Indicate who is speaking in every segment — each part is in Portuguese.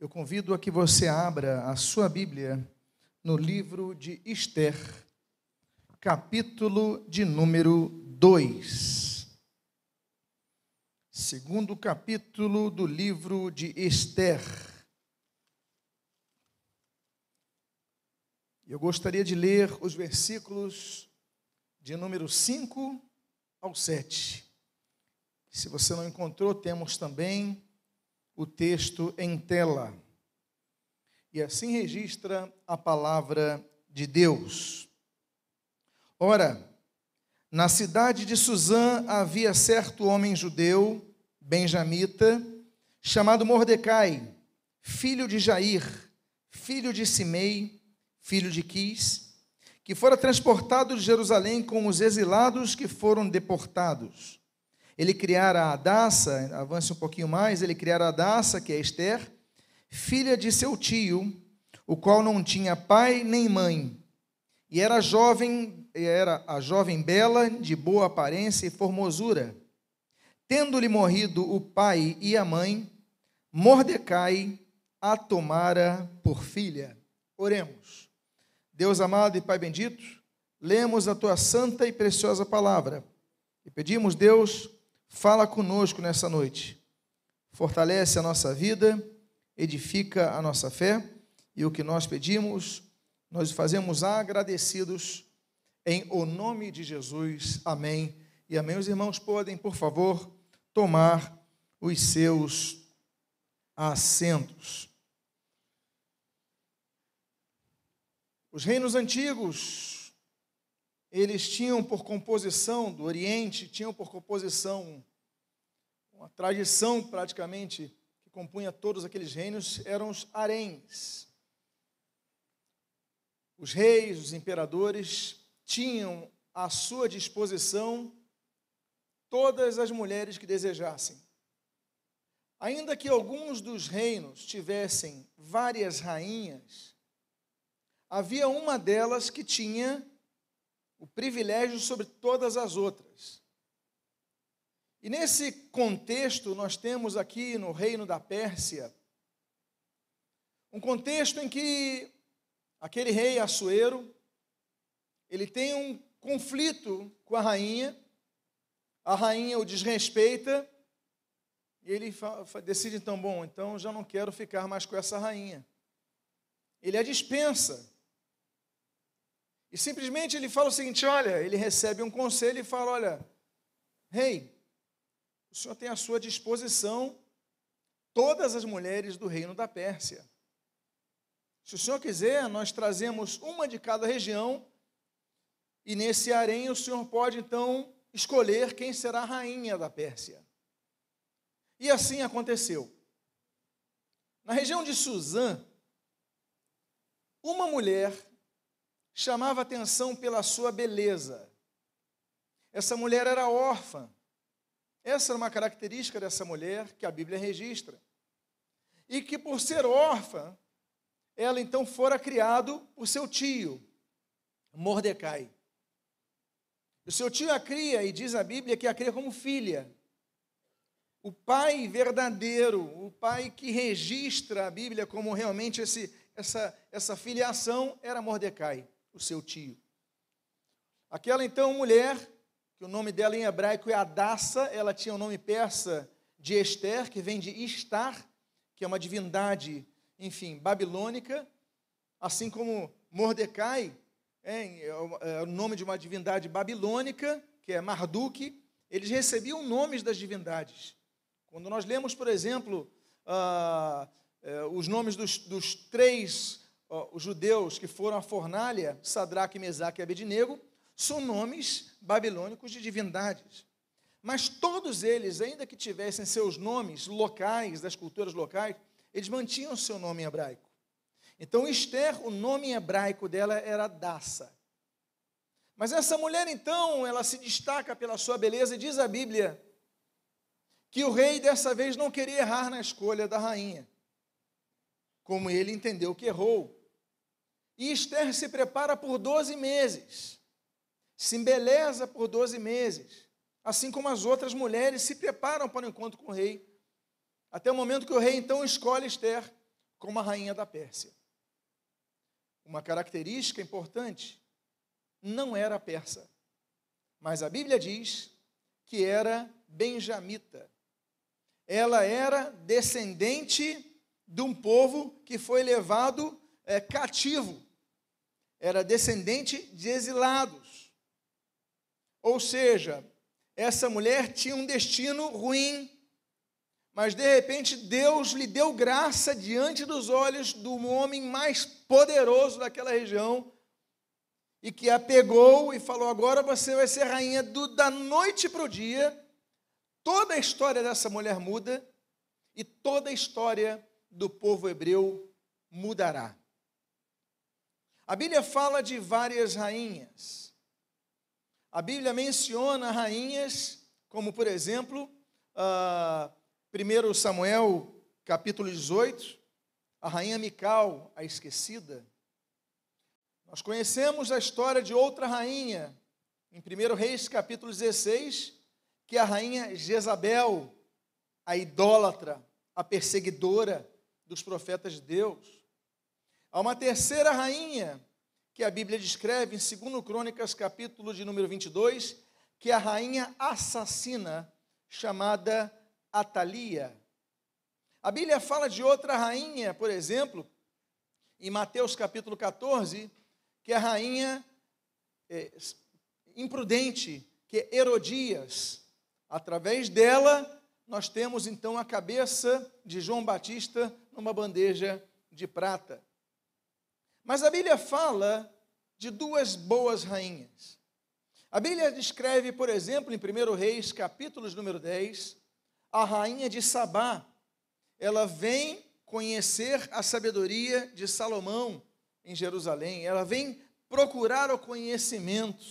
Speaker 1: Eu convido a que você abra a sua Bíblia no livro de Esther, capítulo de número 2. Segundo capítulo do livro de Esther. Eu gostaria de ler os versículos de número 5 ao 7. Se você não encontrou, temos também o texto em tela. E assim registra a palavra de Deus. Ora, na cidade de Suzã havia certo homem judeu, benjamita, chamado Mordecai, filho de Jair, filho de Simei, filho de Quis, que fora transportado de Jerusalém com os exilados que foram deportados. Ele criara a Adassa, avance um pouquinho mais, ele criara a Adassa, que é Esther, filha de seu tio, o qual não tinha pai nem mãe, e era jovem, era a jovem bela, de boa aparência e formosura. Tendo-lhe morrido o pai e a mãe, Mordecai a tomara por filha. Oremos. Deus amado e Pai bendito, lemos a tua santa e preciosa palavra e pedimos, Deus, Fala conosco nessa noite. Fortalece a nossa vida, edifica a nossa fé e o que nós pedimos, nós fazemos agradecidos em o nome de Jesus. Amém. E amém. Os irmãos podem, por favor, tomar os seus assentos. Os reinos antigos eles tinham por composição do Oriente, tinham por composição uma tradição praticamente que compunha todos aqueles reinos, eram os haréns. Os reis, os imperadores tinham à sua disposição todas as mulheres que desejassem. Ainda que alguns dos reinos tivessem várias rainhas, havia uma delas que tinha o privilégio sobre todas as outras. E nesse contexto, nós temos aqui no reino da Pérsia, um contexto em que aquele rei Assuero, ele tem um conflito com a rainha, a rainha o desrespeita, e ele decide então, bom, então já não quero ficar mais com essa rainha. Ele a dispensa. E simplesmente ele fala o seguinte: olha, ele recebe um conselho e fala: olha, rei, o senhor tem à sua disposição todas as mulheres do reino da Pérsia. Se o senhor quiser, nós trazemos uma de cada região, e nesse harém o senhor pode então escolher quem será a rainha da Pérsia. E assim aconteceu. Na região de Suzã, uma mulher chamava atenção pela sua beleza. Essa mulher era órfã. Essa era uma característica dessa mulher que a Bíblia registra. E que por ser órfã, ela então fora criado por seu tio, Mordecai. O seu tio a cria, e diz a Bíblia que a cria como filha. O pai verdadeiro, o pai que registra a Bíblia como realmente esse, essa, essa filiação, era Mordecai o seu tio. Aquela então mulher, que o nome dela em hebraico é Adassa, ela tinha o nome persa de Esther, que vem de Istar, que é uma divindade, enfim, babilônica, assim como Mordecai é, é o nome de uma divindade babilônica, que é Marduk, eles recebiam nomes das divindades. Quando nós lemos, por exemplo, uh, uh, os nomes dos, dos três os judeus que foram à fornalha, Sadraque, Mesaque e Abednego, são nomes babilônicos de divindades. Mas todos eles, ainda que tivessem seus nomes locais, das culturas locais, eles mantinham seu nome em hebraico. Então, Esther, o nome hebraico dela era Dassa. Mas essa mulher, então, ela se destaca pela sua beleza, e diz a Bíblia que o rei dessa vez não queria errar na escolha da rainha. Como ele entendeu que errou, e Esther se prepara por 12 meses, se embeleza por 12 meses, assim como as outras mulheres se preparam para o encontro com o rei. Até o momento que o rei então escolhe Esther como a rainha da Pérsia. Uma característica importante, não era persa, mas a Bíblia diz que era benjamita. Ela era descendente de um povo que foi levado é, cativo, era descendente de exilados. Ou seja, essa mulher tinha um destino ruim, mas de repente Deus lhe deu graça diante dos olhos do homem mais poderoso daquela região, e que a pegou e falou: Agora você vai ser rainha do, da noite para o dia. Toda a história dessa mulher muda, e toda a história do povo hebreu mudará. A Bíblia fala de várias rainhas. A Bíblia menciona rainhas, como por exemplo, uh, 1 Samuel capítulo 18, a rainha Mical, a esquecida. Nós conhecemos a história de outra rainha, em 1 Reis capítulo 16, que é a rainha Jezabel, a idólatra, a perseguidora dos profetas de Deus. Há uma terceira rainha que a Bíblia descreve em 2 Crônicas, capítulo de número 22, que é a rainha assassina chamada Atalia. A Bíblia fala de outra rainha, por exemplo, em Mateus capítulo 14, que é a rainha é, imprudente, que é Herodias. Através dela, nós temos então a cabeça de João Batista numa bandeja de prata. Mas a Bíblia fala de duas boas rainhas. A Bíblia descreve, por exemplo, em 1 Reis, capítulos número 10, a rainha de Sabá. Ela vem conhecer a sabedoria de Salomão em Jerusalém. Ela vem procurar o conhecimento.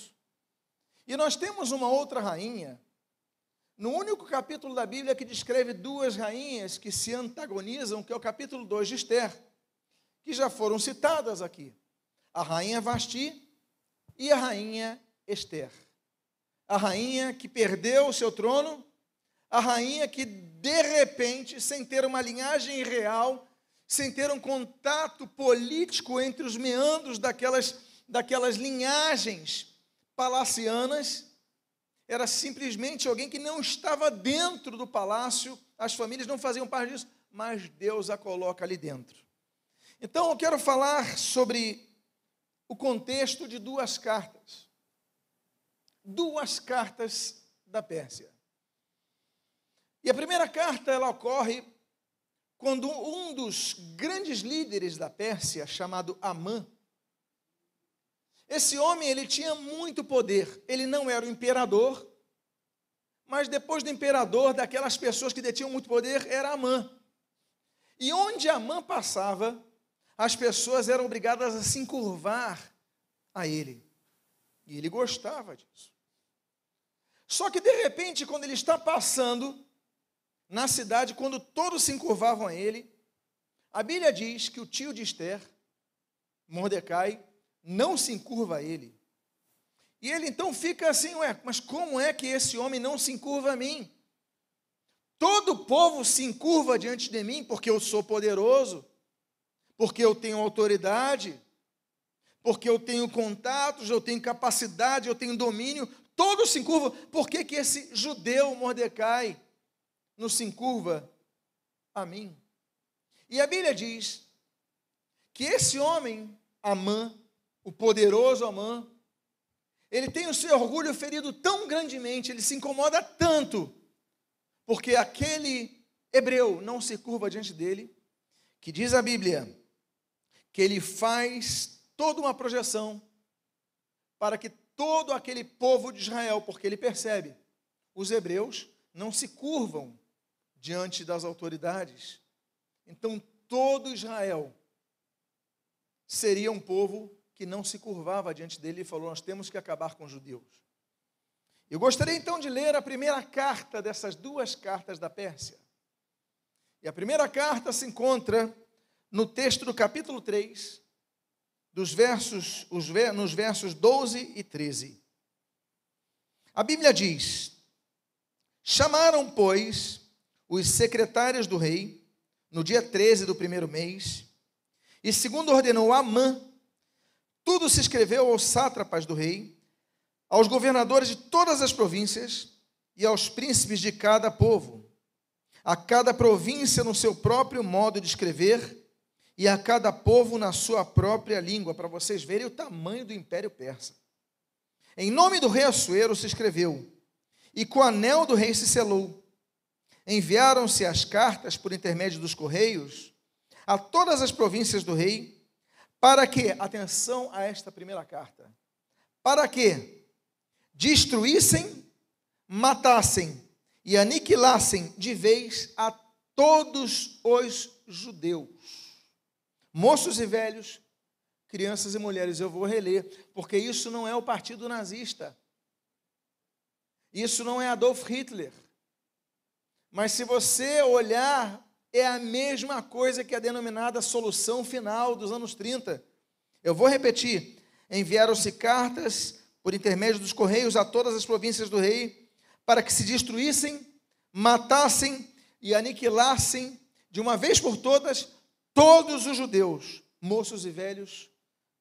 Speaker 1: E nós temos uma outra rainha, no único capítulo da Bíblia que descreve duas rainhas que se antagonizam, que é o capítulo 2 de Esther que já foram citadas aqui: a rainha Vasti e a rainha Esther. A rainha que perdeu o seu trono, a rainha que de repente, sem ter uma linhagem real, sem ter um contato político entre os meandros daquelas, daquelas linhagens palacianas, era simplesmente alguém que não estava dentro do palácio, as famílias não faziam parte disso, mas Deus a coloca ali dentro. Então eu quero falar sobre o contexto de duas cartas. Duas cartas da Pérsia. E a primeira carta ela ocorre quando um dos grandes líderes da Pérsia, chamado Amã, esse homem ele tinha muito poder. Ele não era o imperador, mas depois do imperador, daquelas pessoas que detinham muito poder, era Amã. E onde Amã passava, as pessoas eram obrigadas a se encurvar a ele. E ele gostava disso. Só que de repente, quando ele está passando na cidade, quando todos se encurvavam a ele, a Bíblia diz que o tio de Esther, Mordecai, não se encurva a ele. E ele então fica assim, ué, mas como é que esse homem não se encurva a mim? Todo o povo se encurva diante de mim porque eu sou poderoso, porque eu tenho autoridade, porque eu tenho contatos, eu tenho capacidade, eu tenho domínio, todos se encurvam. Por que, que esse judeu Mordecai não se encurva a mim? E a Bíblia diz que esse homem, Amã, o poderoso Amã, ele tem o seu orgulho ferido tão grandemente, ele se incomoda tanto, porque aquele hebreu não se curva diante dele, que diz a Bíblia que ele faz toda uma projeção para que todo aquele povo de Israel, porque ele percebe, os hebreus não se curvam diante das autoridades. Então todo Israel seria um povo que não se curvava diante dele e falou: Nós temos que acabar com os judeus. Eu gostaria então de ler a primeira carta dessas duas cartas da Pérsia. E a primeira carta se encontra no texto do capítulo 3, dos versos, os, nos versos 12 e 13. A Bíblia diz: Chamaram, pois, os secretários do rei no dia 13 do primeiro mês, e segundo ordenou Amã, tudo se escreveu aos sátrapas do rei, aos governadores de todas as províncias e aos príncipes de cada povo, a cada província no seu próprio modo de escrever e a cada povo na sua própria língua, para vocês verem o tamanho do império persa. Em nome do rei Assuero se escreveu, e com o anel do rei se selou. Enviaram-se as cartas por intermédio dos correios a todas as províncias do rei, para que, atenção a esta primeira carta, para que destruíssem, matassem e aniquilassem de vez a todos os judeus, moços e velhos, crianças e mulheres. Eu vou reler, porque isso não é o partido nazista. Isso não é Adolf Hitler. Mas se você olhar, é a mesma coisa que a denominada solução final dos anos 30. Eu vou repetir: enviaram-se cartas por intermédio dos correios a todas as províncias do rei, para que se destruíssem, matassem e aniquilassem de uma vez por todas todos os judeus, moços e velhos,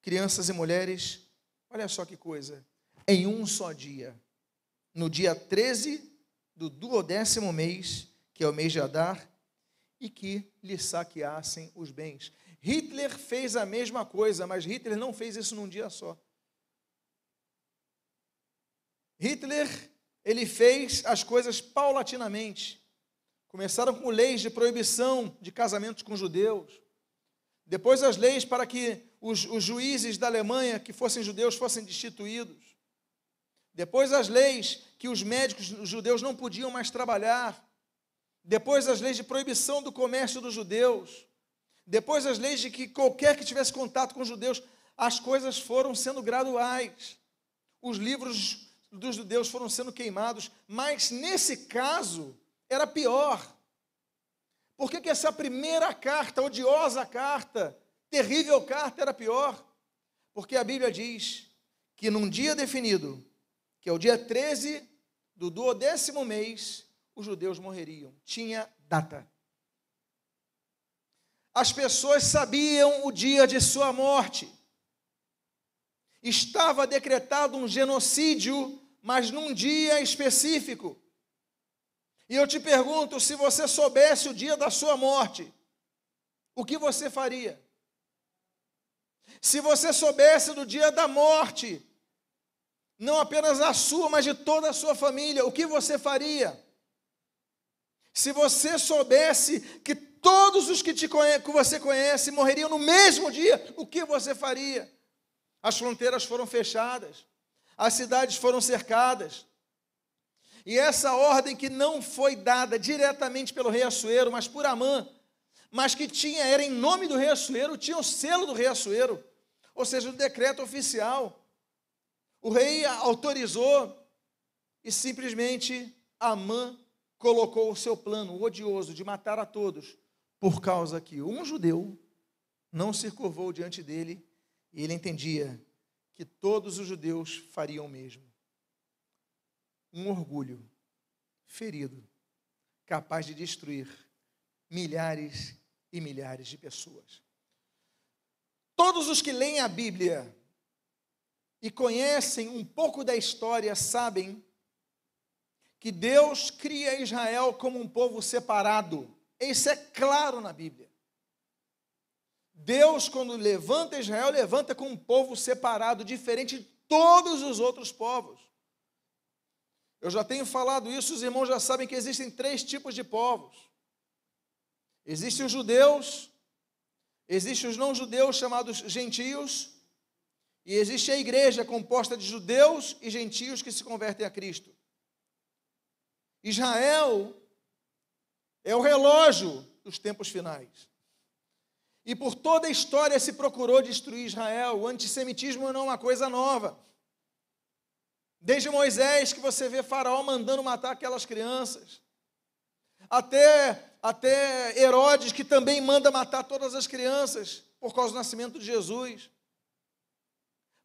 Speaker 1: crianças e mulheres. Olha só que coisa, em um só dia no dia 13 do duodécimo mês, que é o mês de Adar, e que lhe saqueassem os bens. Hitler fez a mesma coisa, mas Hitler não fez isso num dia só. Hitler, ele fez as coisas paulatinamente. Começaram com leis de proibição de casamentos com judeus. Depois as leis para que os, os juízes da Alemanha que fossem judeus fossem destituídos. Depois as leis que os médicos os judeus não podiam mais trabalhar. Depois as leis de proibição do comércio dos judeus. Depois as leis de que qualquer que tivesse contato com os judeus, as coisas foram sendo graduais. Os livros dos judeus foram sendo queimados, mas nesse caso era pior. Por que, que essa primeira carta, odiosa carta, terrível carta, era pior? Porque a Bíblia diz que num dia definido, que é o dia 13 do duodécimo mês, os judeus morreriam. Tinha data. As pessoas sabiam o dia de sua morte. Estava decretado um genocídio, mas num dia específico. E eu te pergunto: se você soubesse o dia da sua morte, o que você faria? Se você soubesse do dia da morte, não apenas a sua, mas de toda a sua família, o que você faria? Se você soubesse que todos os que, te conhe que você conhece morreriam no mesmo dia, o que você faria? As fronteiras foram fechadas, as cidades foram cercadas. E essa ordem que não foi dada diretamente pelo rei Assuero, mas por Amã, mas que tinha, era em nome do rei Assuero, tinha o selo do rei Assuero, ou seja, o decreto oficial. O rei autorizou e simplesmente Amã colocou o seu plano odioso de matar a todos, por causa que um judeu não se curvou diante dele e ele entendia que todos os judeus fariam o mesmo. Um orgulho ferido, capaz de destruir milhares e milhares de pessoas. Todos os que leem a Bíblia e conhecem um pouco da história sabem que Deus cria Israel como um povo separado. Isso é claro na Bíblia. Deus, quando levanta Israel, levanta com um povo separado, diferente de todos os outros povos. Eu já tenho falado isso, os irmãos já sabem que existem três tipos de povos: existem os judeus, existem os não-judeus chamados gentios, e existe a igreja composta de judeus e gentios que se convertem a Cristo. Israel é o relógio dos tempos finais. E por toda a história se procurou destruir Israel. O antissemitismo não é uma coisa nova. Desde Moisés que você vê Faraó mandando matar aquelas crianças, até até Herodes que também manda matar todas as crianças por causa do nascimento de Jesus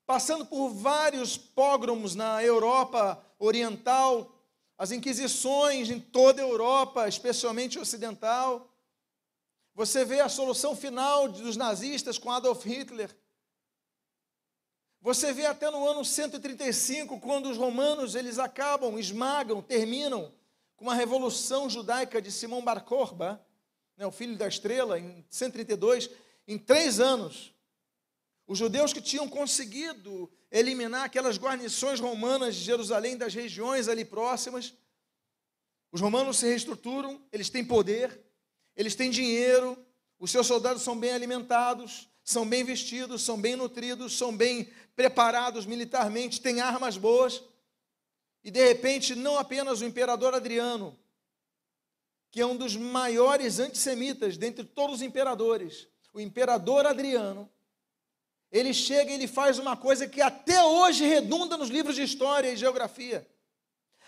Speaker 1: passando por vários pogromos na Europa Oriental, as inquisições em toda a Europa, especialmente ocidental, Você vê a solução final dos nazistas com Adolf Hitler. Você vê até no ano 135, quando os romanos eles acabam, esmagam, terminam com uma revolução judaica de Simão Bar Korba, né, o filho da estrela, em 132, em três anos. Os judeus que tinham conseguido eliminar aquelas guarnições romanas de Jerusalém, das regiões ali próximas, os romanos se reestruturam, eles têm poder, eles têm dinheiro, os seus soldados são bem alimentados, são bem vestidos, são bem nutridos, são bem preparados militarmente, têm armas boas. E de repente, não apenas o imperador Adriano, que é um dos maiores antissemitas dentre todos os imperadores, o imperador Adriano, ele chega e ele faz uma coisa que até hoje redunda nos livros de história e geografia.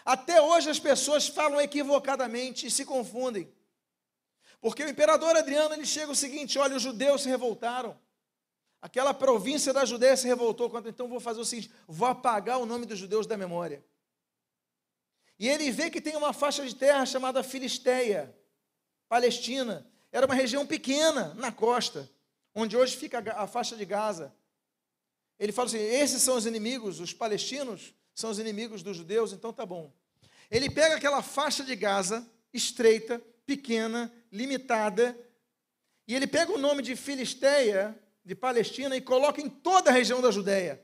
Speaker 1: Até hoje as pessoas falam equivocadamente e se confundem. Porque o imperador Adriano ele chega o seguinte: olha, os judeus se revoltaram. Aquela província da Judéia se revoltou então vou fazer o seguinte: vou apagar o nome dos judeus da memória. E ele vê que tem uma faixa de terra chamada Filisteia, Palestina. Era uma região pequena na costa, onde hoje fica a faixa de Gaza. Ele fala assim: esses são os inimigos, os palestinos são os inimigos dos judeus, então tá bom. Ele pega aquela faixa de Gaza, estreita, pequena, limitada, e ele pega o nome de Filisteia, de Palestina, e coloca em toda a região da Judéia.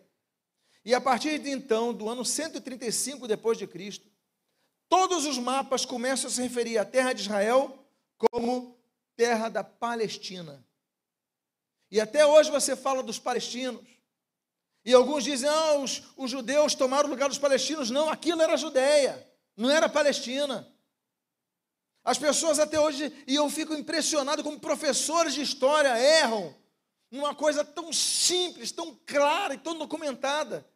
Speaker 1: E a partir de então, do ano 135 depois de Cristo, todos os mapas começam a se referir à terra de Israel como terra da Palestina. E até hoje você fala dos palestinos. E alguns dizem, ah, os, os judeus tomaram o lugar dos palestinos. Não, aquilo era Judéia, não era Palestina. As pessoas até hoje, e eu fico impressionado como professores de história erram numa coisa tão simples, tão clara e tão documentada.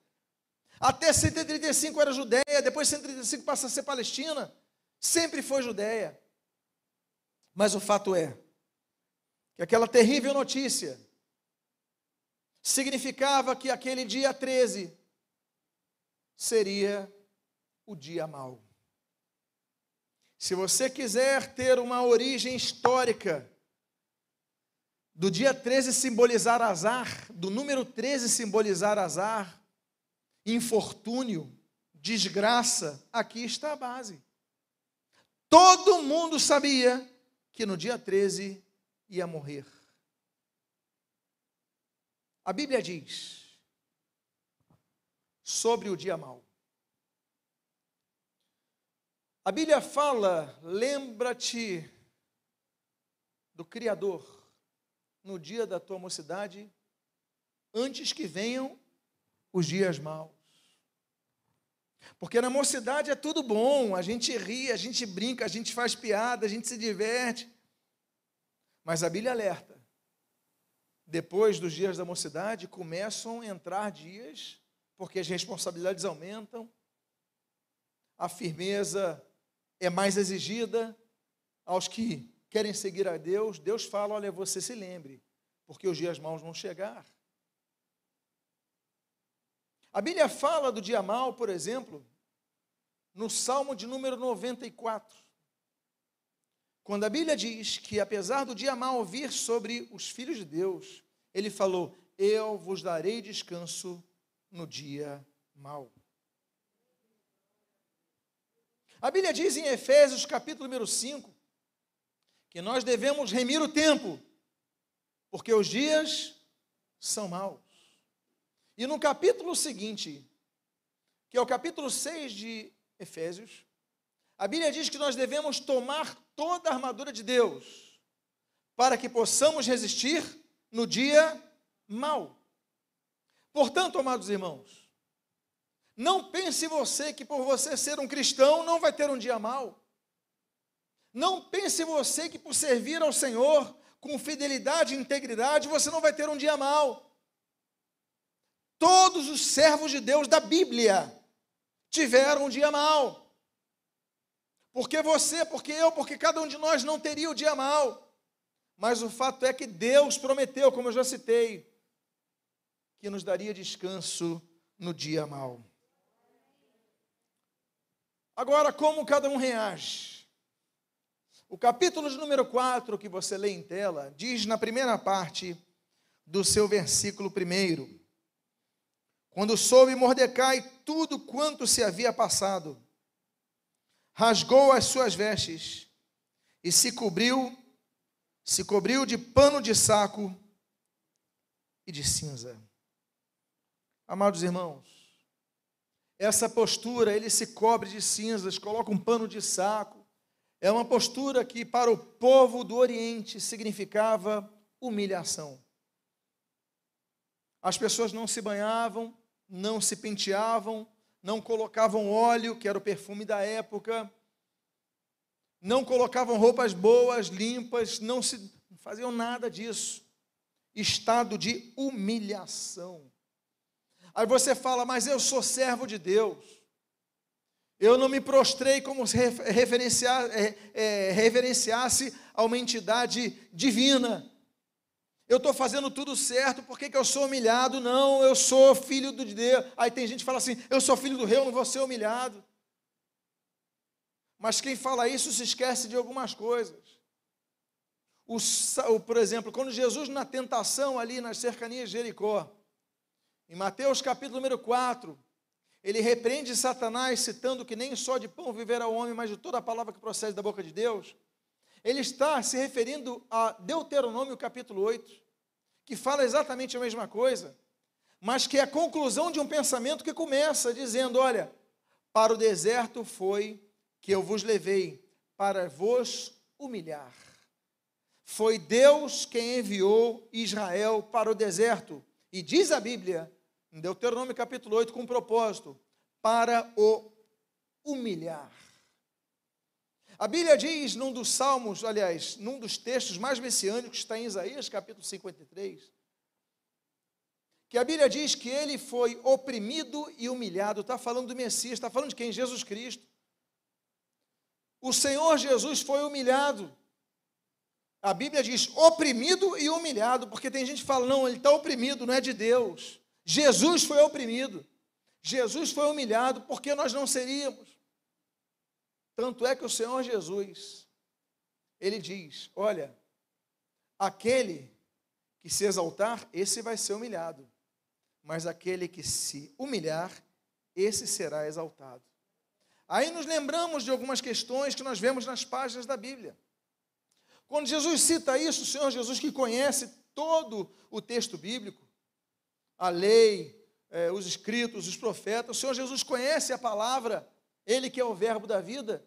Speaker 1: Até 135 era Judéia, depois 135 passa a ser Palestina. Sempre foi Judéia. Mas o fato é que aquela terrível notícia significava que aquele dia 13 seria o dia mau. Se você quiser ter uma origem histórica, do dia 13 simbolizar azar, do número 13 simbolizar azar, infortúnio, desgraça, aqui está a base. Todo mundo sabia que no dia 13 ia morrer. A Bíblia diz sobre o dia mau. A Bíblia fala, lembra-te do Criador no dia da tua mocidade, antes que venham os dias maus. Porque na mocidade é tudo bom, a gente ri, a gente brinca, a gente faz piada, a gente se diverte. Mas a Bíblia alerta: depois dos dias da mocidade começam a entrar dias, porque as responsabilidades aumentam, a firmeza é mais exigida aos que querem seguir a Deus. Deus fala: olha, você se lembre, porque os dias maus vão chegar. A Bíblia fala do dia mau, por exemplo, no Salmo de número 94. Quando a Bíblia diz que, apesar do dia mau vir sobre os filhos de Deus, ele falou: Eu vos darei descanso no dia mau. A Bíblia diz em Efésios, capítulo número 5, que nós devemos remir o tempo, porque os dias são maus. E no capítulo seguinte, que é o capítulo 6 de Efésios, a Bíblia diz que nós devemos tomar toda a armadura de Deus para que possamos resistir no dia mau. Portanto, amados irmãos, não pense você que por você ser um cristão não vai ter um dia mau. Não pense você que por servir ao Senhor com fidelidade e integridade você não vai ter um dia mau. Todos os servos de Deus da Bíblia tiveram um dia mau. Porque você, porque eu, porque cada um de nós não teria o dia mau. Mas o fato é que Deus prometeu, como eu já citei, que nos daria descanso no dia mau. Agora, como cada um reage? O capítulo de número 4, que você lê em tela, diz na primeira parte do seu versículo primeiro: Quando soube Mordecai tudo quanto se havia passado, rasgou as suas vestes e se cobriu, se cobriu de pano de saco e de cinza. Amados irmãos, essa postura, ele se cobre de cinzas, coloca um pano de saco. É uma postura que para o povo do Oriente significava humilhação. As pessoas não se banhavam, não se penteavam, não colocavam óleo, que era o perfume da época, não colocavam roupas boas, limpas, não se não faziam nada disso. Estado de humilhação. Aí você fala, mas eu sou servo de Deus. Eu não me prostrei como se referenciar, é, é, a uma entidade divina. Eu estou fazendo tudo certo, por que, que eu sou humilhado? Não, eu sou filho de Deus. Aí tem gente que fala assim: eu sou filho do rei, eu não vou ser humilhado. Mas quem fala isso se esquece de algumas coisas. O, o, por exemplo, quando Jesus, na tentação ali nas cercanias de Jericó, em Mateus capítulo número 4, ele repreende Satanás, citando que nem só de pão viverá o homem, mas de toda a palavra que procede da boca de Deus. Ele está se referindo a Deuteronômio capítulo 8, que fala exatamente a mesma coisa, mas que é a conclusão de um pensamento que começa dizendo: Olha, para o deserto foi que eu vos levei, para vos humilhar. Foi Deus quem enviou Israel para o deserto. E diz a Bíblia em Deuteronômio capítulo 8, com um propósito, para o humilhar. A Bíblia diz num dos salmos, aliás, num dos textos mais messiânicos, está em Isaías capítulo 53, que a Bíblia diz que ele foi oprimido e humilhado, está falando do Messias, está falando de quem? Jesus Cristo. O Senhor Jesus foi humilhado. A Bíblia diz oprimido e humilhado, porque tem gente que fala, não, ele está oprimido, não é de Deus. Jesus foi oprimido, Jesus foi humilhado, porque nós não seríamos. Tanto é que o Senhor Jesus, ele diz: Olha, aquele que se exaltar, esse vai ser humilhado, mas aquele que se humilhar, esse será exaltado. Aí nos lembramos de algumas questões que nós vemos nas páginas da Bíblia. Quando Jesus cita isso, o Senhor Jesus, que conhece todo o texto bíblico, a lei, é, os escritos, os profetas. O Senhor Jesus conhece a palavra, Ele que é o Verbo da vida.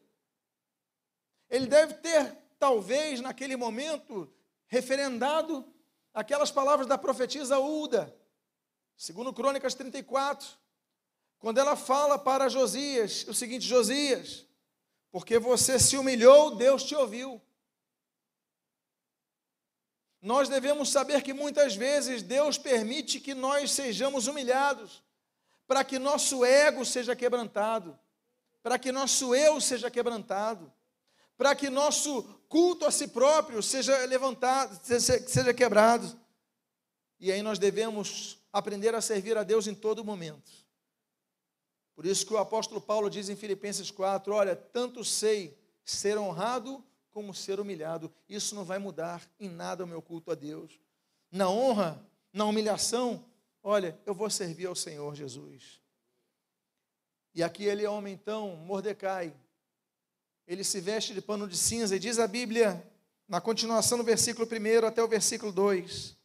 Speaker 1: Ele deve ter, talvez, naquele momento, referendado aquelas palavras da profetisa Uda, segundo Crônicas 34, quando ela fala para Josias o seguinte: Josias, porque você se humilhou, Deus te ouviu. Nós devemos saber que muitas vezes Deus permite que nós sejamos humilhados, para que nosso ego seja quebrantado, para que nosso eu seja quebrantado, para que nosso culto a si próprio seja levantado, seja, quebrado. E aí nós devemos aprender a servir a Deus em todo momento. Por isso que o apóstolo Paulo diz em Filipenses 4: Olha, tanto sei ser honrado como ser humilhado. Isso não vai mudar em nada o meu culto a Deus. Na honra, na humilhação, olha, eu vou servir ao Senhor Jesus. E aquele homem, então, Mordecai, ele se veste de pano de cinza, e diz a Bíblia, na continuação do versículo 1 até o versículo 2: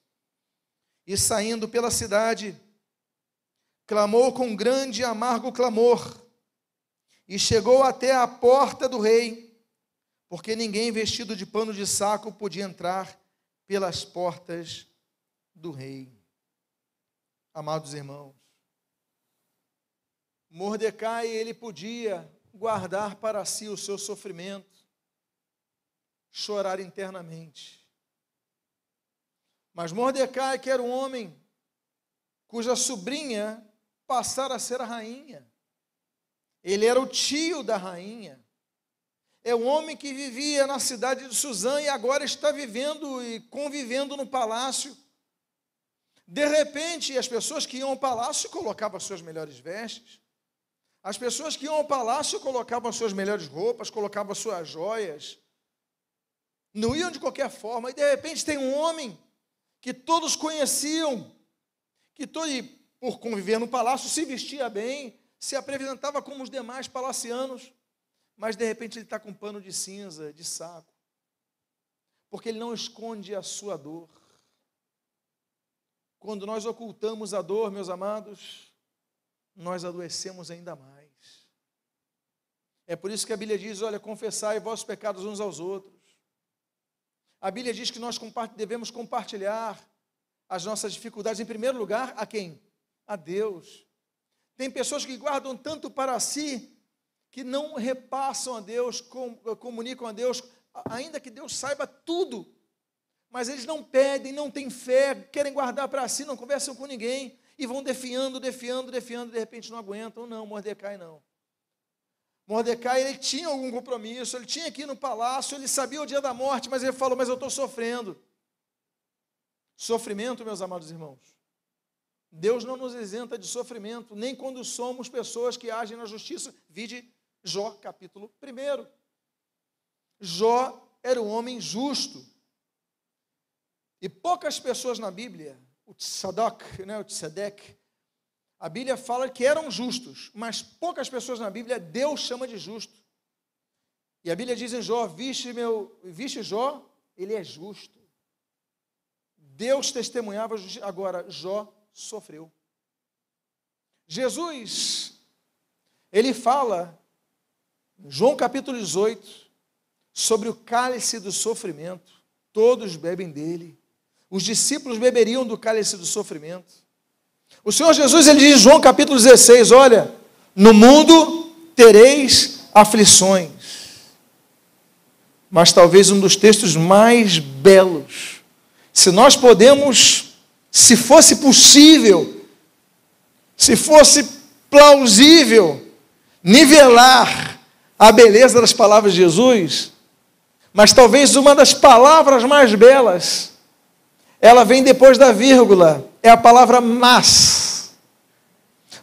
Speaker 1: E saindo pela cidade, clamou com grande e amargo clamor, e chegou até a porta do rei porque ninguém vestido de pano de saco podia entrar pelas portas do rei. Amados irmãos, Mordecai, ele podia guardar para si o seu sofrimento, chorar internamente. Mas Mordecai, que era um homem cuja sobrinha passara a ser a rainha, ele era o tio da rainha, é um homem que vivia na cidade de Suzã e agora está vivendo e convivendo no palácio. De repente, as pessoas que iam ao palácio colocavam as suas melhores vestes. As pessoas que iam ao palácio colocavam as suas melhores roupas, colocavam as suas joias. não iam de qualquer forma, e de repente tem um homem que todos conheciam, que todo, por conviver no palácio se vestia bem, se apresentava como os demais palacianos, mas de repente ele está com um pano de cinza, de saco, porque ele não esconde a sua dor. Quando nós ocultamos a dor, meus amados, nós adoecemos ainda mais. É por isso que a Bíblia diz: olha, confessai vossos pecados uns aos outros. A Bíblia diz que nós devemos compartilhar as nossas dificuldades, em primeiro lugar, a quem? A Deus. Tem pessoas que guardam tanto para si que não repassam a Deus, comunicam a Deus, ainda que Deus saiba tudo, mas eles não pedem, não têm fé, querem guardar para si, não conversam com ninguém e vão defiando, defiando, defiando, de repente não aguentam. Não, Mordecai não. Mordecai, ele tinha algum compromisso, ele tinha aqui no palácio, ele sabia o dia da morte, mas ele falou: Mas eu estou sofrendo. Sofrimento, meus amados irmãos. Deus não nos isenta de sofrimento, nem quando somos pessoas que agem na justiça. Vide Jó, capítulo 1. Jó era um homem justo. E poucas pessoas na Bíblia, o Tzadok, né, o Tzedek, a Bíblia fala que eram justos, mas poucas pessoas na Bíblia Deus chama de justo. E a Bíblia diz em Jó: Viste, meu, viste Jó, ele é justo. Deus testemunhava agora Jó sofreu. Jesus, ele fala, João capítulo 18, sobre o cálice do sofrimento. Todos bebem dele. Os discípulos beberiam do cálice do sofrimento. O Senhor Jesus, ele diz em João capítulo 16: Olha, no mundo tereis aflições. Mas talvez um dos textos mais belos, se nós podemos, se fosse possível, se fosse plausível, nivelar a beleza das palavras de Jesus, mas talvez uma das palavras mais belas, ela vem depois da vírgula, é a palavra mas.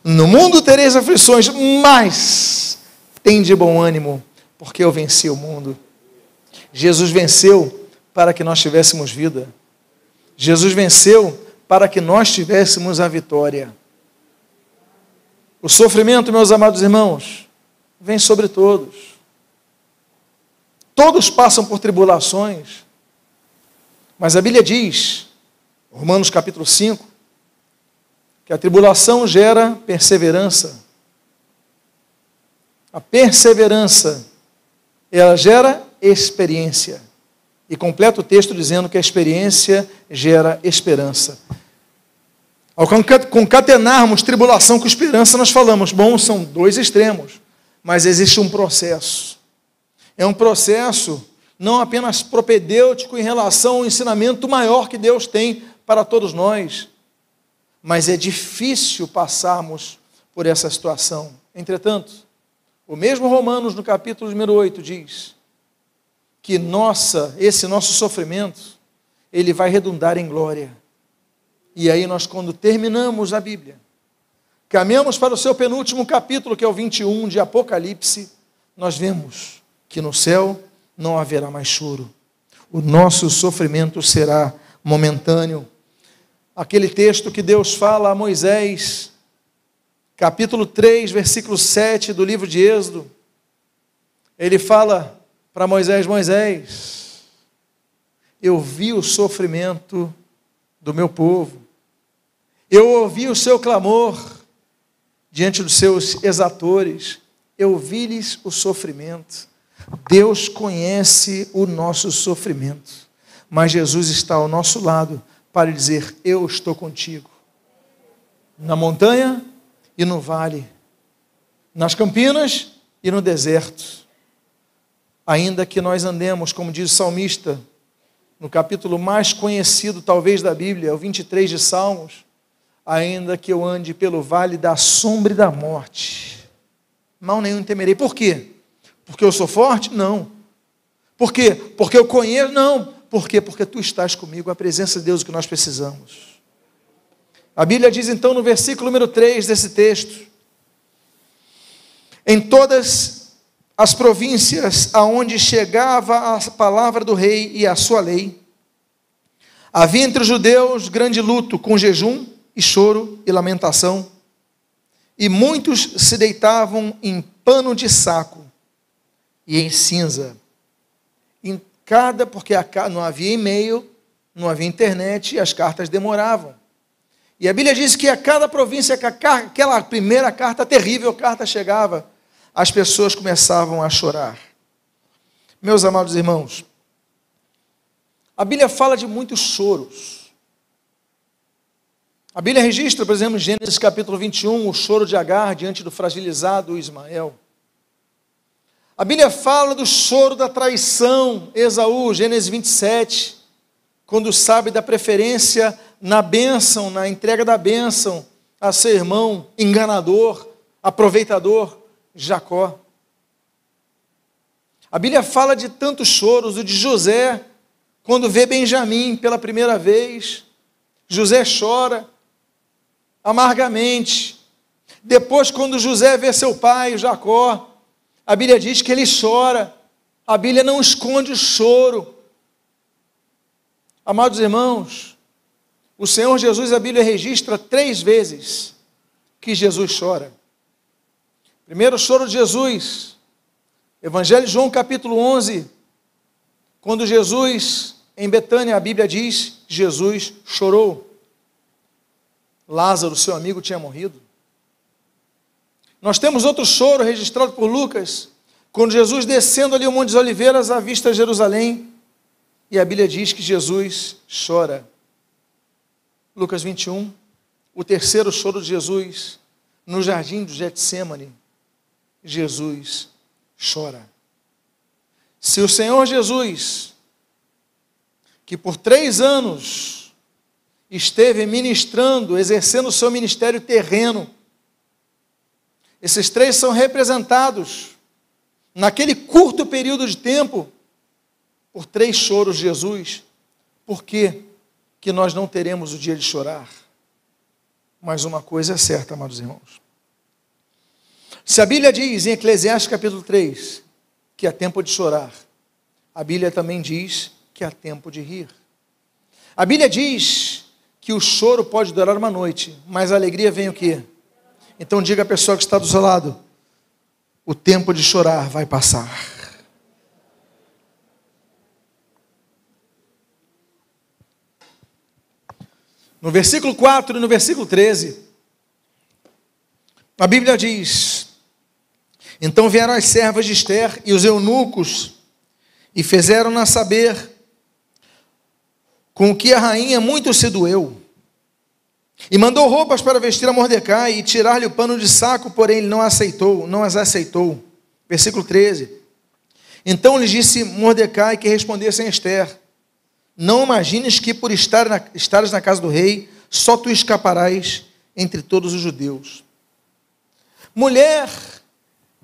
Speaker 1: No mundo tereis aflições, mas tem de bom ânimo, porque eu venci o mundo. Jesus venceu para que nós tivéssemos vida. Jesus venceu para que nós tivéssemos a vitória. O sofrimento, meus amados irmãos, vem sobre todos. Todos passam por tribulações. Mas a Bíblia diz Romanos capítulo 5, que a tribulação gera perseverança. A perseverança, ela gera experiência. E completa o texto dizendo que a experiência gera esperança. Ao concatenarmos tribulação com esperança, nós falamos, bom, são dois extremos, mas existe um processo. É um processo não apenas propedêutico em relação ao ensinamento maior que Deus tem para todos nós, mas é difícil passarmos por essa situação. Entretanto, o mesmo Romanos, no capítulo número 8, diz que nossa, esse nosso sofrimento, ele vai redundar em glória. E aí nós, quando terminamos a Bíblia, caminhamos para o seu penúltimo capítulo, que é o 21 de Apocalipse, nós vemos que no céu não haverá mais choro. O nosso sofrimento será momentâneo aquele texto que Deus fala a Moisés, capítulo 3, versículo 7 do livro de Êxodo. Ele fala para Moisés: Moisés, eu vi o sofrimento do meu povo, eu ouvi o seu clamor diante dos seus exatores, eu vi-lhes o sofrimento. Deus conhece o nosso sofrimento, mas Jesus está ao nosso lado para dizer: Eu estou contigo. Na montanha e no vale, nas campinas e no deserto. Ainda que nós andemos, como diz o salmista, no capítulo mais conhecido talvez da Bíblia, o 23 de Salmos, ainda que eu ande pelo vale da sombra e da morte, mal nenhum temerei. Por quê? Porque eu sou forte? Não. Por quê? Porque eu conheço? Não. Por quê? Porque tu estás comigo, a presença de Deus é que nós precisamos. A Bíblia diz então no versículo número 3 desse texto: Em todas as províncias aonde chegava a palavra do rei e a sua lei, havia entre os judeus grande luto, com jejum e choro e lamentação, e muitos se deitavam em pano de saco e em cinza. Em cada, porque não havia e-mail, não havia internet e as cartas demoravam. E a Bíblia diz que a cada província, que aquela primeira carta, terrível carta chegava, as pessoas começavam a chorar. Meus amados irmãos, a Bíblia fala de muitos choros. A Bíblia registra, por exemplo, em Gênesis capítulo 21, o choro de Agar diante do fragilizado Ismael. A Bíblia fala do choro da traição, Esaú, Gênesis 27, quando sabe da preferência na bênção, na entrega da bênção a seu irmão enganador, aproveitador, Jacó. A Bíblia fala de tantos choros, o de José, quando vê Benjamim pela primeira vez. José chora amargamente. Depois, quando José vê seu pai, Jacó, a Bíblia diz que ele chora. A Bíblia não esconde o choro. Amados irmãos, o Senhor Jesus, a Bíblia registra três vezes que Jesus chora. Primeiro, o choro de Jesus. Evangelho de João, capítulo 11. Quando Jesus, em Betânia, a Bíblia diz, Jesus chorou. Lázaro, seu amigo, tinha morrido. Nós temos outro choro registrado por Lucas, quando Jesus descendo ali o Monte das Oliveiras, avista Jerusalém, e a Bíblia diz que Jesus chora. Lucas 21, o terceiro choro de Jesus no jardim do Getsemane. Jesus chora. Se o Senhor Jesus, que por três anos esteve ministrando, exercendo o seu ministério terreno, esses três são representados naquele curto período de tempo por três choros de Jesus. Por quê? que nós não teremos o dia de chorar. Mas uma coisa é certa, amados irmãos. Se a Bíblia diz em Eclesiastes capítulo 3 que há tempo de chorar, a Bíblia também diz que há tempo de rir. A Bíblia diz que o choro pode durar uma noite, mas a alegria vem o quê? Então diga à pessoa que está do seu lado: o tempo de chorar vai passar. No versículo 4 e no versículo 13, a Bíblia diz: Então vieram as servas de Esther e os eunucos e fizeram-na saber com o que a rainha muito se doeu. E mandou roupas para vestir a Mordecai e tirar-lhe o pano de saco, porém ele não aceitou, não as aceitou. Versículo 13. Então lhe disse Mordecai que respondessem a Esther: não imagines que por estar na, estares na casa do rei, só tu escaparás entre todos os judeus. Mulher,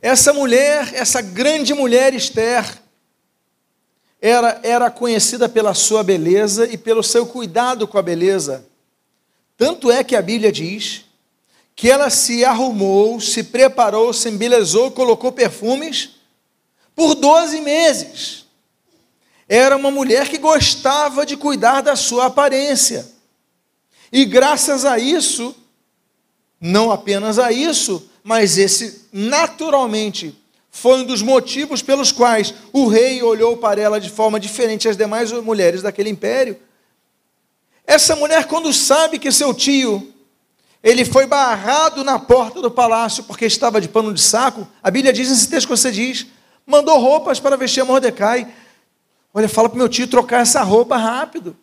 Speaker 1: essa mulher, essa grande mulher Esther, era, era conhecida pela sua beleza e pelo seu cuidado com a beleza. Tanto é que a Bíblia diz que ela se arrumou, se preparou, se embelezou, colocou perfumes por 12 meses era uma mulher que gostava de cuidar da sua aparência. E graças a isso, não apenas a isso, mas esse naturalmente foi um dos motivos pelos quais o rei olhou para ela de forma diferente às demais mulheres daquele império. Essa mulher, quando sabe que seu tio ele foi barrado na porta do palácio porque estava de pano de saco, a Bíblia diz nesse texto que você diz, mandou roupas para vestir a Mordecai. Olha, fala para o meu tio trocar essa roupa rápido.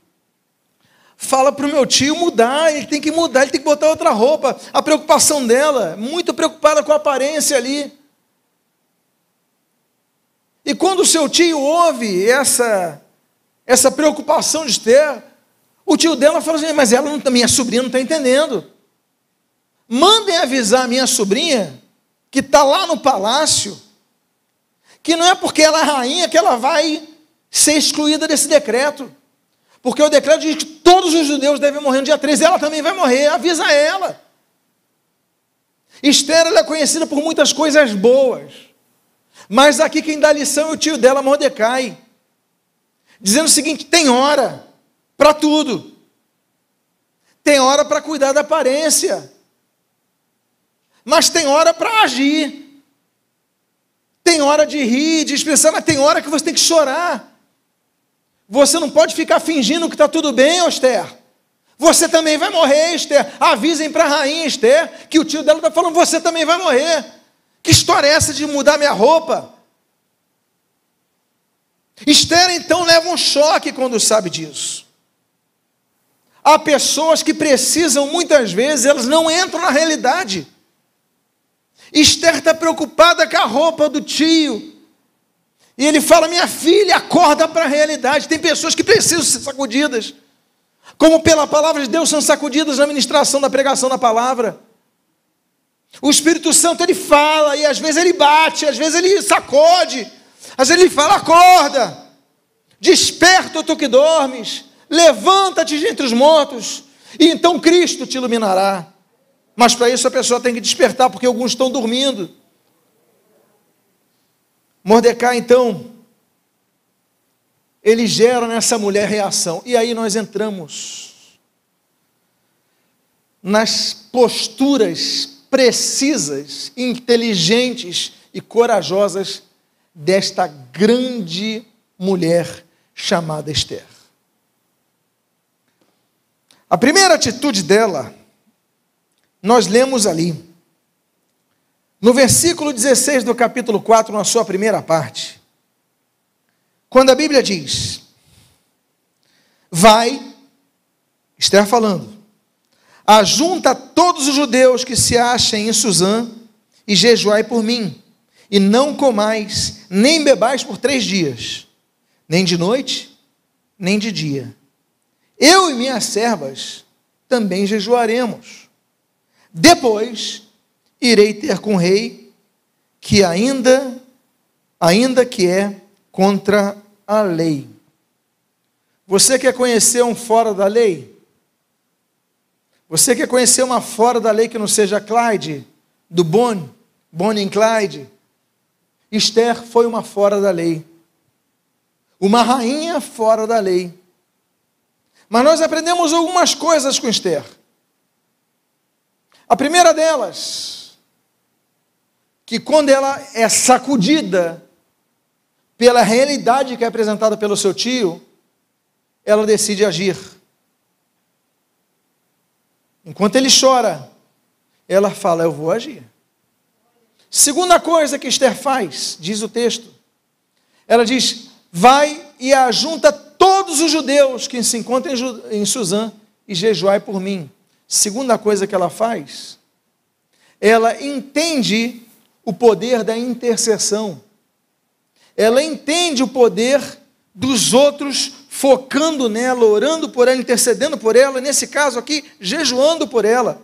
Speaker 1: Fala para o meu tio mudar, ele tem que mudar, ele tem que botar outra roupa. A preocupação dela, muito preocupada com a aparência ali. E quando o seu tio ouve essa, essa preocupação de Esther, o tio dela fala assim: Mas ela não, minha sobrinha não está entendendo. Mandem avisar a minha sobrinha, que está lá no palácio, que não é porque ela é rainha que ela vai ser excluída desse decreto. Porque o decreto diz que todos os judeus devem morrer no dia 13, ela também vai morrer, avisa ela. Esther é conhecida por muitas coisas boas. Mas aqui quem dá lição é o tio dela, Mordecai, dizendo o seguinte: tem hora para tudo, tem hora para cuidar da aparência, mas tem hora para agir. Tem hora de rir, de expressar, mas tem hora que você tem que chorar. Você não pode ficar fingindo que está tudo bem, Esther. Você também vai morrer, Esther. Avisem para a rainha Esther que o tio dela está falando: você também vai morrer. Que história é essa de mudar minha roupa? Esther então leva um choque quando sabe disso. Há pessoas que precisam, muitas vezes, elas não entram na realidade. Esther está preocupada com a roupa do tio. E ele fala: Minha filha, acorda para a realidade. Tem pessoas que precisam ser sacudidas. Como pela palavra de Deus são sacudidas na ministração da pregação da palavra. O Espírito Santo ele fala, e às vezes ele bate, às vezes ele sacode, às vezes ele fala: acorda, desperta tu que dormes, levanta-te entre os mortos, e então Cristo te iluminará. Mas para isso a pessoa tem que despertar, porque alguns estão dormindo. Mordecai, então, ele gera nessa mulher reação. E aí nós entramos nas posturas precisas, inteligentes e corajosas desta grande mulher chamada Esther. A primeira atitude dela, nós lemos ali, no versículo 16 do capítulo 4, na sua primeira parte, quando a Bíblia diz: Vai, Esther falando, Ajunta todos os judeus que se achem em Suzã e jejuai por mim, e não comais, nem bebais por três dias, nem de noite, nem de dia. Eu e minhas servas também jejuaremos. Depois irei ter com o rei, que ainda, ainda que é contra a lei. Você quer conhecer um fora da lei? Você quer conhecer uma fora da lei que não seja Clyde, do Bonnie, Bonnie e Clyde? Esther foi uma fora da lei. Uma rainha fora da lei. Mas nós aprendemos algumas coisas com Esther. A primeira delas, que quando ela é sacudida pela realidade que é apresentada pelo seu tio, ela decide agir. Enquanto ele chora, ela fala: Eu vou agir. Segunda coisa que Esther faz, diz o texto, ela diz: Vai e ajunta todos os judeus que se encontram em Suzã e jejuai por mim. Segunda coisa que ela faz, ela entende o poder da intercessão. Ela entende o poder dos outros focando nela, orando por ela, intercedendo por ela, nesse caso aqui, jejuando por ela.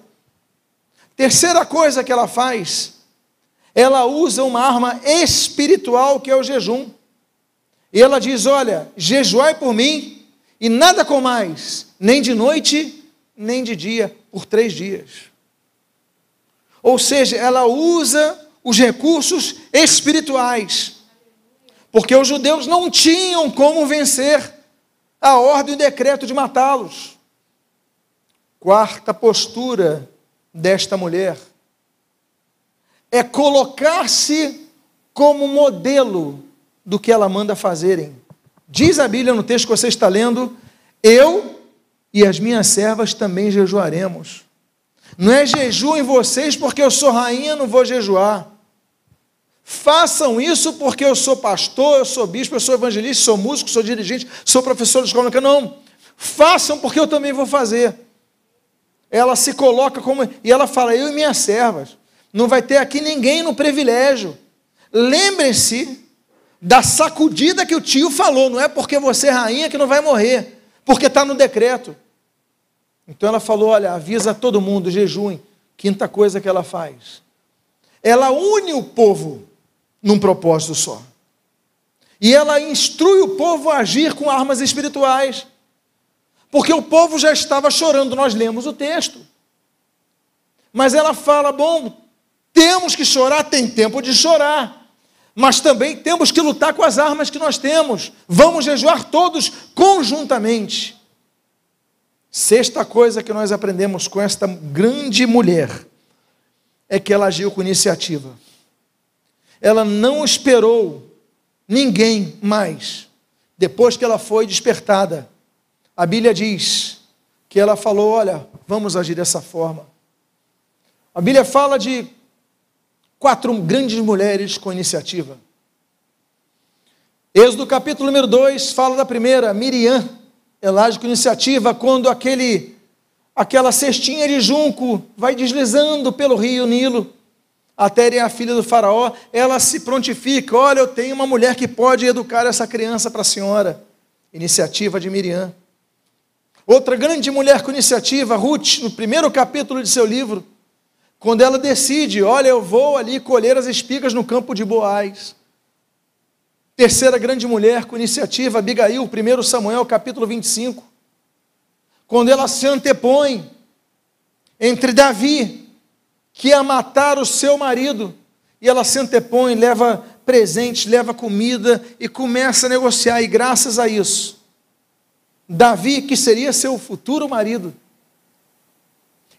Speaker 1: Terceira coisa que ela faz, ela usa uma arma espiritual que é o jejum. E ela diz: Olha, jejuai por mim e nada com mais, nem de noite, nem de dia, por três dias. Ou seja, ela usa os recursos espirituais, porque os judeus não tinham como vencer a ordem e o decreto de matá-los. Quarta postura desta mulher é colocar-se como modelo do que ela manda fazerem. Diz a Bíblia no texto que você está lendo: Eu e as minhas servas também jejuaremos. Não é jejum em vocês porque eu sou rainha, não vou jejuar. Façam isso porque eu sou pastor, eu sou bispo, eu sou evangelista, sou músico, sou dirigente, sou professor de escola. Não. Façam porque eu também vou fazer. Ela se coloca como. E ela fala: Eu e minhas servas. Não vai ter aqui ninguém no privilégio. Lembrem-se da sacudida que o tio falou. Não é porque você é rainha que não vai morrer, porque está no decreto. Então ela falou: Olha, avisa todo mundo, jejuem. Quinta coisa que ela faz. Ela une o povo num propósito só. E ela instrui o povo a agir com armas espirituais. Porque o povo já estava chorando, nós lemos o texto. Mas ela fala: bom, temos que chorar, tem tempo de chorar. Mas também temos que lutar com as armas que nós temos. Vamos jejuar todos conjuntamente. Sexta coisa que nós aprendemos com esta grande mulher é que ela agiu com iniciativa. Ela não esperou ninguém mais depois que ela foi despertada. A Bíblia diz que ela falou: Olha, vamos agir dessa forma. A Bíblia fala de quatro grandes mulheres com iniciativa. Êxodo capítulo número 2 fala da primeira, Miriam, ela age com iniciativa quando aquele, aquela cestinha de junco vai deslizando pelo rio Nilo, até ir a filha do faraó, ela se prontifica, olha, eu tenho uma mulher que pode educar essa criança para a senhora. Iniciativa de Miriam. Outra grande mulher com iniciativa, Ruth, no primeiro capítulo de seu livro, quando ela decide, olha, eu vou ali colher as espigas no campo de Boaz. Terceira grande mulher com iniciativa, Abigail, 1 Samuel, capítulo 25. Quando ela se antepõe entre Davi, que ia matar o seu marido, e ela se antepõe, leva presentes, leva comida e começa a negociar, e graças a isso, Davi, que seria seu futuro marido,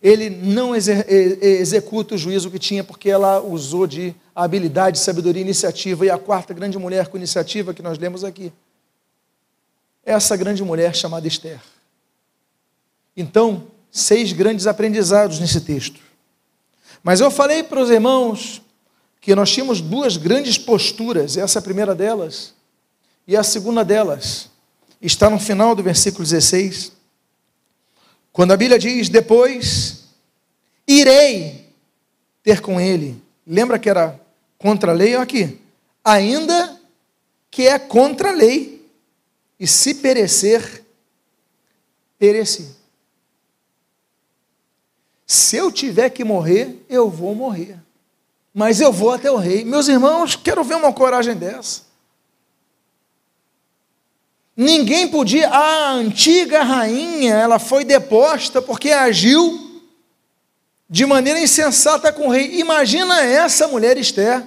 Speaker 1: ele não executa o juízo que tinha, porque ela usou de habilidade, sabedoria e iniciativa. E a quarta grande mulher com iniciativa que nós lemos aqui, essa grande mulher chamada Esther. Então, seis grandes aprendizados nesse texto. Mas eu falei para os irmãos que nós tínhamos duas grandes posturas, essa é a primeira delas, e a segunda delas está no final do versículo 16 quando a Bíblia diz depois, irei ter com ele. Lembra que era contra a lei? Olha aqui. Ainda que é contra a lei. E se perecer, pereci. Se eu tiver que morrer, eu vou morrer. Mas eu vou até o rei. Meus irmãos, quero ver uma coragem dessa. Ninguém podia. A antiga rainha, ela foi deposta porque agiu de maneira insensata com o rei. Imagina essa mulher Esther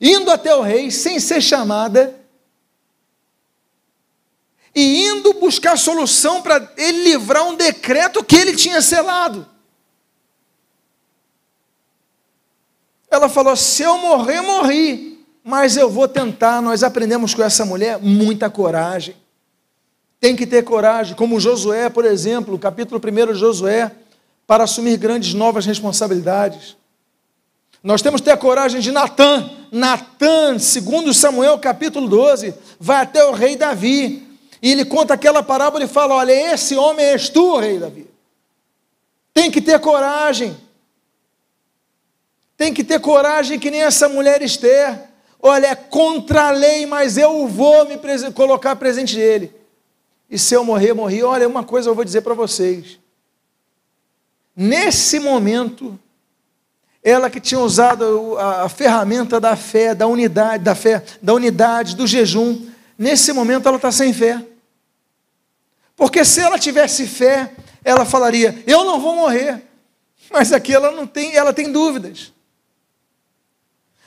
Speaker 1: indo até o rei sem ser chamada e indo buscar solução para ele livrar um decreto que ele tinha selado. Ela falou: se eu morrer, morri, mas eu vou tentar. Nós aprendemos com essa mulher muita coragem tem que ter coragem, como Josué, por exemplo, capítulo 1 de Josué, para assumir grandes novas responsabilidades. Nós temos que ter a coragem de Natã. Natã, segundo Samuel, capítulo 12, vai até o rei Davi. E ele conta aquela parábola e fala: Olha, esse homem és tu, rei Davi. Tem que ter coragem. Tem que ter coragem que nem essa mulher Esther. Olha, é contra a lei, mas eu vou me colocar presente dele. E se eu morrer, morri. Olha, uma coisa eu vou dizer para vocês. Nesse momento, ela que tinha usado a, a, ferramenta da fé, da unidade, da fé, da unidade, do jejum, nesse momento ela está sem fé. Porque se ela tivesse fé, ela falaria: Eu não vou morrer. Mas aqui ela não tem, ela tem dúvidas.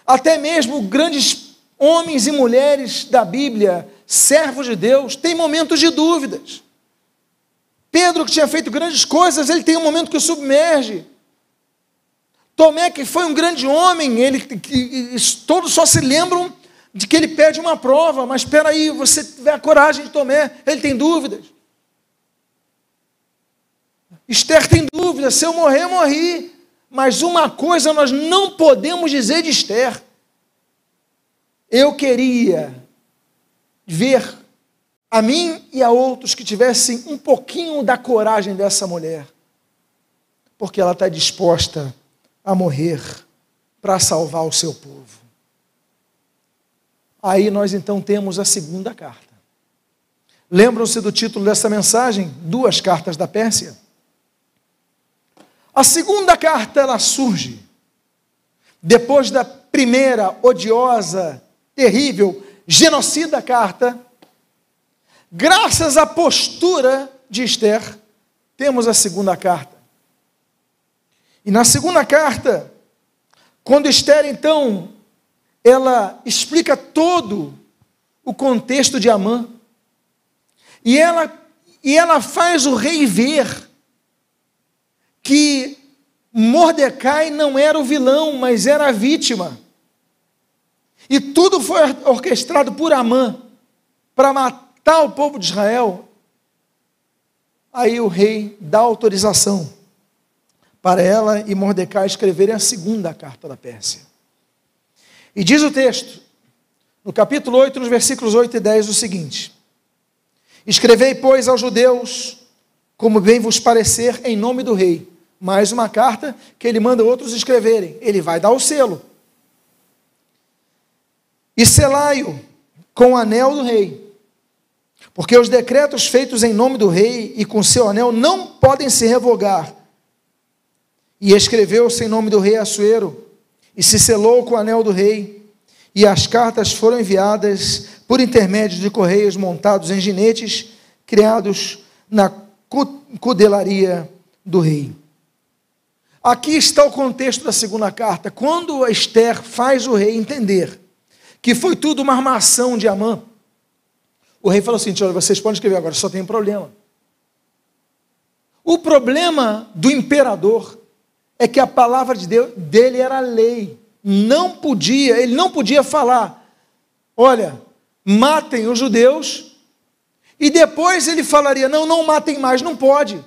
Speaker 1: Até mesmo grandes homens e mulheres da Bíblia servo de Deus, tem momentos de dúvidas. Pedro, que tinha feito grandes coisas, ele tem um momento que submerge. Tomé, que foi um grande homem, ele, que, todos só se lembram de que ele pede uma prova, mas espera aí, você tiver a coragem de Tomé, ele tem dúvidas. Esther tem dúvidas, se eu morrer, morri. Mas uma coisa nós não podemos dizer de Esther. Eu queria ver a mim e a outros que tivessem um pouquinho da coragem dessa mulher, porque ela está disposta a morrer para salvar o seu povo. Aí nós então temos a segunda carta. Lembram-se do título dessa mensagem? Duas cartas da Pérsia. A segunda carta ela surge depois da primeira odiosa, terrível genocida carta, graças à postura de Esther, temos a segunda carta. E na segunda carta, quando Esther então ela explica todo o contexto de Amã. E ela, e ela faz o rei ver que Mordecai não era o vilão, mas era a vítima. E tudo foi orquestrado por Amã para matar o povo de Israel. Aí o rei dá autorização para ela e Mordecai escreverem a segunda carta da Pérsia. E diz o texto, no capítulo 8, nos versículos 8 e 10, o seguinte: Escrevei, pois, aos judeus, como bem vos parecer, em nome do rei. Mais uma carta que ele manda outros escreverem. Ele vai dar o selo. E selai-o com o anel do rei. Porque os decretos feitos em nome do rei e com seu anel não podem se revogar e escreveu-se em nome do rei Assuero, e se selou com o anel do rei, e as cartas foram enviadas por intermédio de correios montados em ginetes, criados na cudelaria do rei. Aqui está o contexto da segunda carta. Quando Esther faz o rei entender que foi tudo uma armação de Amã, o rei falou assim: olha, vocês podem escrever agora, só tem um problema. O problema do imperador é que a palavra de Deus dele era lei. Não podia, ele não podia falar, olha, matem os judeus, e depois ele falaria, não, não matem mais, não pode.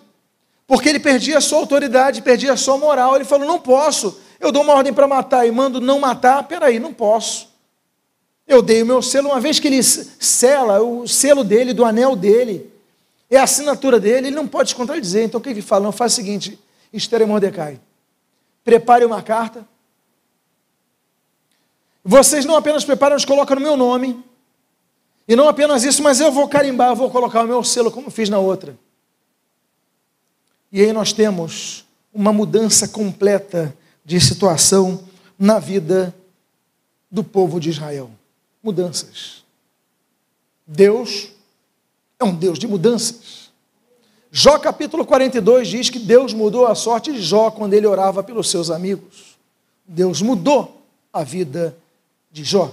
Speaker 1: Porque ele perdia a sua autoridade, perdia a sua moral. Ele falou, não posso. Eu dou uma ordem para matar e mando não matar, peraí, não posso. Eu dei o meu selo, uma vez que ele sela, o selo dele, do anel dele, é a assinatura dele, ele não pode contradizer. Então o que ele fala? Não, faz o seguinte, Esther e Mordecai prepare uma carta. Vocês não apenas preparam, mas colocam no meu nome. E não apenas isso, mas eu vou carimbar, eu vou colocar o meu selo, como fiz na outra. E aí nós temos uma mudança completa de situação na vida do povo de Israel. Mudanças. Deus é um Deus de mudanças. Jó capítulo 42 diz que Deus mudou a sorte de Jó quando ele orava pelos seus amigos. Deus mudou a vida de Jó.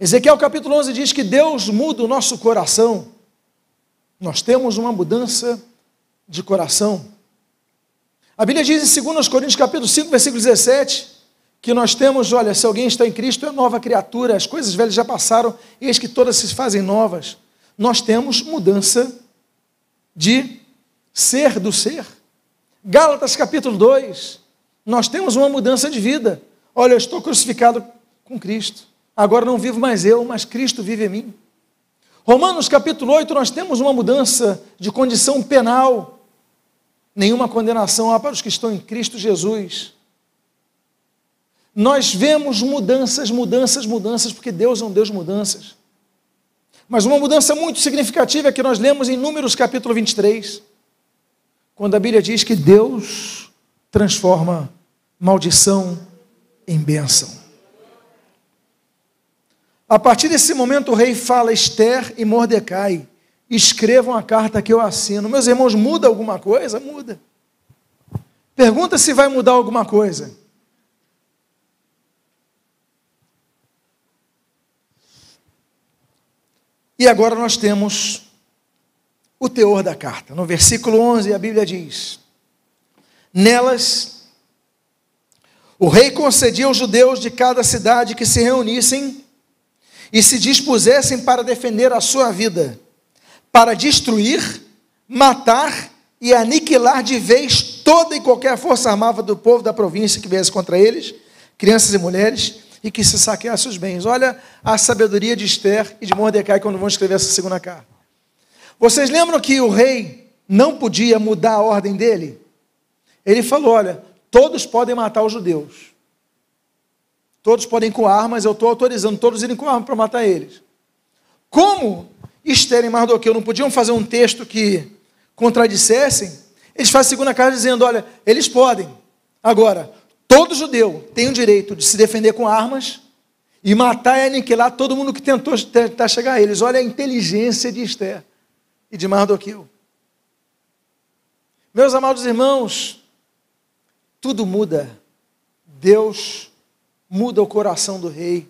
Speaker 1: Ezequiel capítulo 11 diz que Deus muda o nosso coração. Nós temos uma mudança de coração. A Bíblia diz em 2 Coríntios capítulo 5, versículo 17, que nós temos, olha, se alguém está em Cristo, é nova criatura, as coisas velhas já passaram, eis que todas se fazem novas. Nós temos mudança de ser do ser. Gálatas capítulo 2, nós temos uma mudança de vida. Olha, eu estou crucificado com Cristo. Agora não vivo mais eu, mas Cristo vive em mim. Romanos capítulo 8, nós temos uma mudança de condição penal. Nenhuma condenação há para os que estão em Cristo Jesus. Nós vemos mudanças, mudanças, mudanças, porque Deus é um Deus de mudanças. Mas uma mudança muito significativa é que nós lemos em Números capítulo 23 quando a Bíblia diz que Deus transforma maldição em bênção. A partir desse momento, o rei fala: Esther e Mordecai, escrevam a carta que eu assino. Meus irmãos, muda alguma coisa? Muda. Pergunta se vai mudar alguma coisa. E agora nós temos o teor da carta. No versículo 11, a Bíblia diz: Nelas, o rei concedia aos judeus de cada cidade que se reunissem e se dispusessem para defender a sua vida, para destruir, matar e aniquilar de vez toda e qualquer força armada do povo da província que viesse contra eles, crianças e mulheres, e que se saqueasse os bens. Olha a sabedoria de Esther e de Mordecai quando vão escrever essa segunda carta. Vocês lembram que o rei não podia mudar a ordem dele? Ele falou: olha, todos podem matar os judeus. Todos podem ir com armas, eu estou autorizando todos irem com armas para matar eles. Como Esther e Mardoqueu não podiam fazer um texto que contradissessem, eles fazem a segunda carta dizendo: olha, eles podem. Agora, todo judeu tem o direito de se defender com armas e matar e aniquilar todo mundo que tentou tentar chegar a eles. Olha a inteligência de Esther e de Mardoqueu. Meus amados irmãos, tudo muda. Deus muda o coração do rei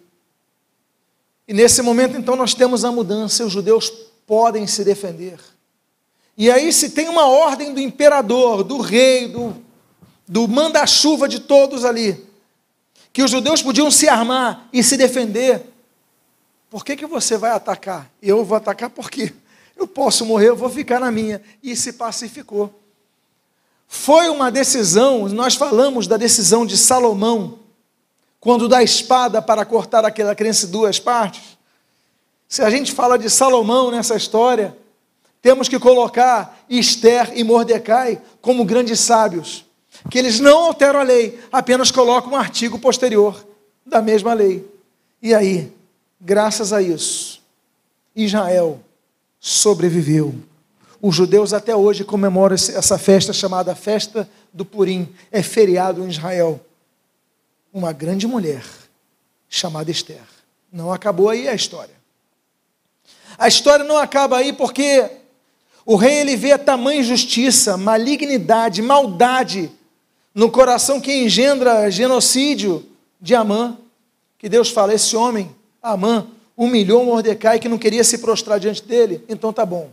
Speaker 1: E nesse momento, então, nós temos a mudança, os judeus podem se defender. E aí, se tem uma ordem do imperador, do rei, do, do manda-chuva de todos ali, que os judeus podiam se armar e se defender, por que, que você vai atacar? Eu vou atacar porque eu posso morrer, eu vou ficar na minha. E se pacificou. Foi uma decisão, nós falamos da decisão de Salomão, quando dá espada para cortar aquela crença em duas partes. Se a gente fala de Salomão nessa história, temos que colocar Esther e Mordecai como grandes sábios, que eles não alteram a lei, apenas colocam um artigo posterior da mesma lei. E aí, graças a isso, Israel sobreviveu. Os judeus até hoje comemoram essa festa chamada Festa do Purim, é feriado em Israel. Uma grande mulher chamada Esther. Não acabou aí a história. A história não acaba aí porque o rei ele vê tamanha injustiça, malignidade, maldade no coração que engendra genocídio de Amã, que Deus fala: esse homem, Amã, humilhou Mordecai que não queria se prostrar diante dele, então tá bom.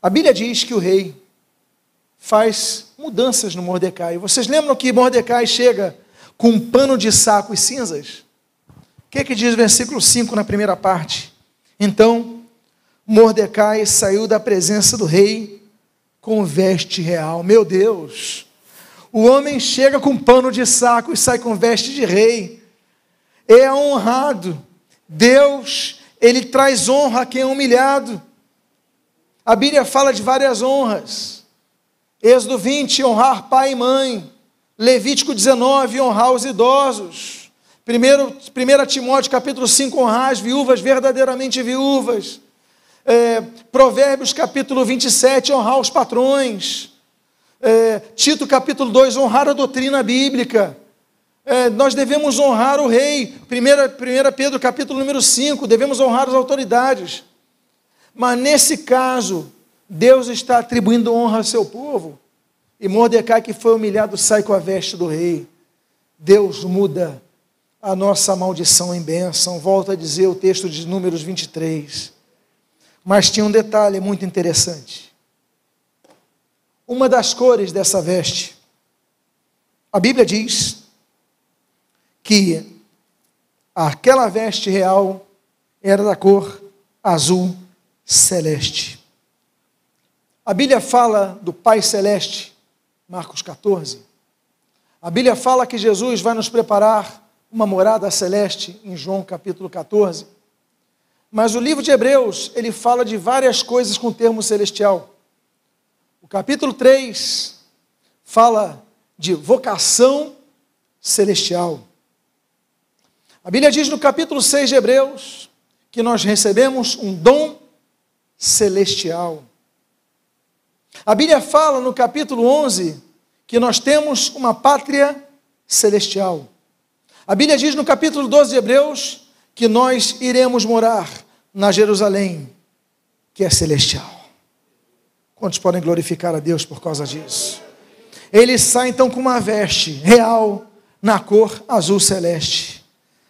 Speaker 1: A Bíblia diz que o rei faz mudanças no Mordecai. Vocês lembram que Mordecai chega com um pano de saco e cinzas? O que, é que diz o versículo 5 na primeira parte? Então, Mordecai saiu da presença do rei com veste real. Meu Deus! O homem chega com pano de saco e sai com veste de rei. É honrado. Deus, ele traz honra a quem é humilhado. A Bíblia fala de várias honras. Êxodo 20, honrar pai e mãe. Levítico 19, honrar os idosos. 1 Timóteo capítulo 5, honrar as viúvas verdadeiramente viúvas. É, Provérbios capítulo 27, honrar os patrões. É, Tito capítulo 2, honrar a doutrina bíblica. É, nós devemos honrar o rei. 1 Pedro capítulo número 5, devemos honrar as autoridades. Mas nesse caso, Deus está atribuindo honra ao seu povo. E Mordecai, que foi humilhado, sai com a veste do rei. Deus muda a nossa maldição em bênção. Volta a dizer o texto de Números 23. Mas tinha um detalhe muito interessante. Uma das cores dessa veste, a Bíblia diz que aquela veste real era da cor azul celeste. A Bíblia fala do Pai Celeste, Marcos 14. A Bíblia fala que Jesus vai nos preparar uma morada celeste, em João capítulo 14. Mas o livro de Hebreus, ele fala de várias coisas com o termo celestial. Capítulo 3 fala de vocação celestial. A Bíblia diz no capítulo 6 de Hebreus que nós recebemos um dom celestial. A Bíblia fala no capítulo 11 que nós temos uma pátria celestial. A Bíblia diz no capítulo 12 de Hebreus que nós iremos morar na Jerusalém, que é celestial. Quantos podem glorificar a Deus por causa disso? Ele sai então com uma veste real na cor azul celeste.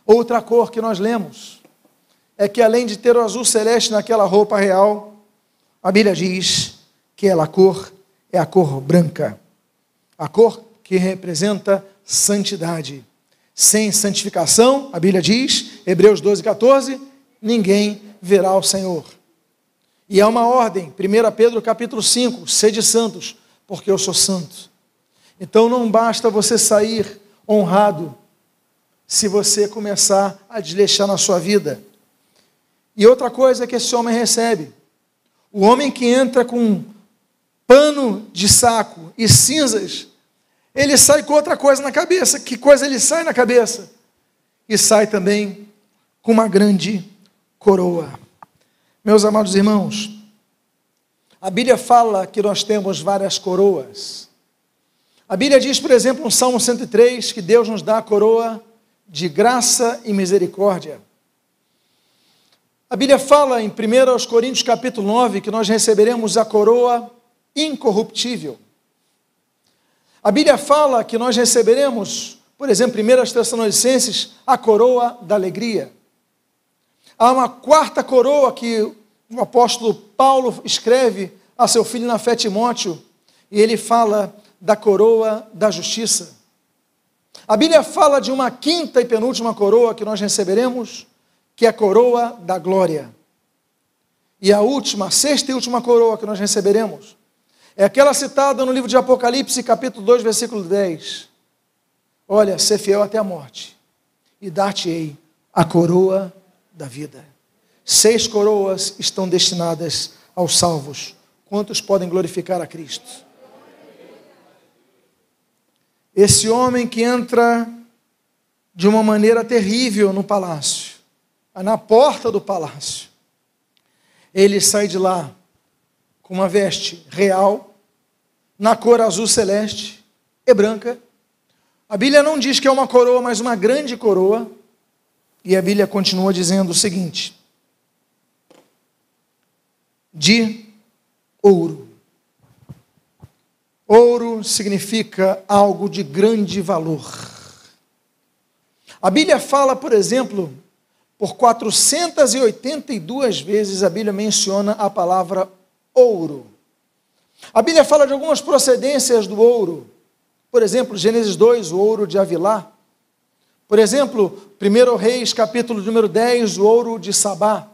Speaker 1: Outra cor que nós lemos é que além de ter o azul celeste naquela roupa real, a Bíblia diz que ela a cor é a cor branca, a cor que representa santidade. Sem santificação, a Bíblia diz, Hebreus 12, 14, ninguém verá o Senhor. E há uma ordem, 1 Pedro capítulo 5, sede santos, porque eu sou santo. Então não basta você sair honrado se você começar a desleixar na sua vida. E outra coisa que esse homem recebe: o homem que entra com pano de saco e cinzas, ele sai com outra coisa na cabeça. Que coisa ele sai na cabeça? E sai também com uma grande coroa. Meus amados irmãos, a Bíblia fala que nós temos várias coroas. A Bíblia diz, por exemplo, no Salmo 103, que Deus nos dá a coroa de graça e misericórdia. A Bíblia fala em 1 Coríntios capítulo 9 que nós receberemos a coroa incorruptível. A Bíblia fala que nós receberemos, por exemplo, 1 Tessalonicenses, a coroa da alegria. Há uma quarta coroa que o apóstolo Paulo escreve a seu filho na fé Timóteo, e ele fala da coroa da justiça. A Bíblia fala de uma quinta e penúltima coroa que nós receberemos, que é a coroa da glória. E a última, a sexta e última coroa que nós receberemos, é aquela citada no livro de Apocalipse, capítulo 2, versículo 10. Olha, ser fiel até a morte, e dar-te-ei a coroa da vida. Seis coroas estão destinadas aos salvos. Quantos podem glorificar a Cristo? Esse homem que entra de uma maneira terrível no palácio, na porta do palácio, ele sai de lá com uma veste real, na cor azul celeste e branca. A Bíblia não diz que é uma coroa, mas uma grande coroa. E a Bíblia continua dizendo o seguinte: de ouro. Ouro significa algo de grande valor. A Bíblia fala, por exemplo, por 482 vezes a Bíblia menciona a palavra ouro. A Bíblia fala de algumas procedências do ouro. Por exemplo, Gênesis 2, o ouro de Avilá. Por exemplo, 1 Reis, capítulo número 10, o ouro de Sabá.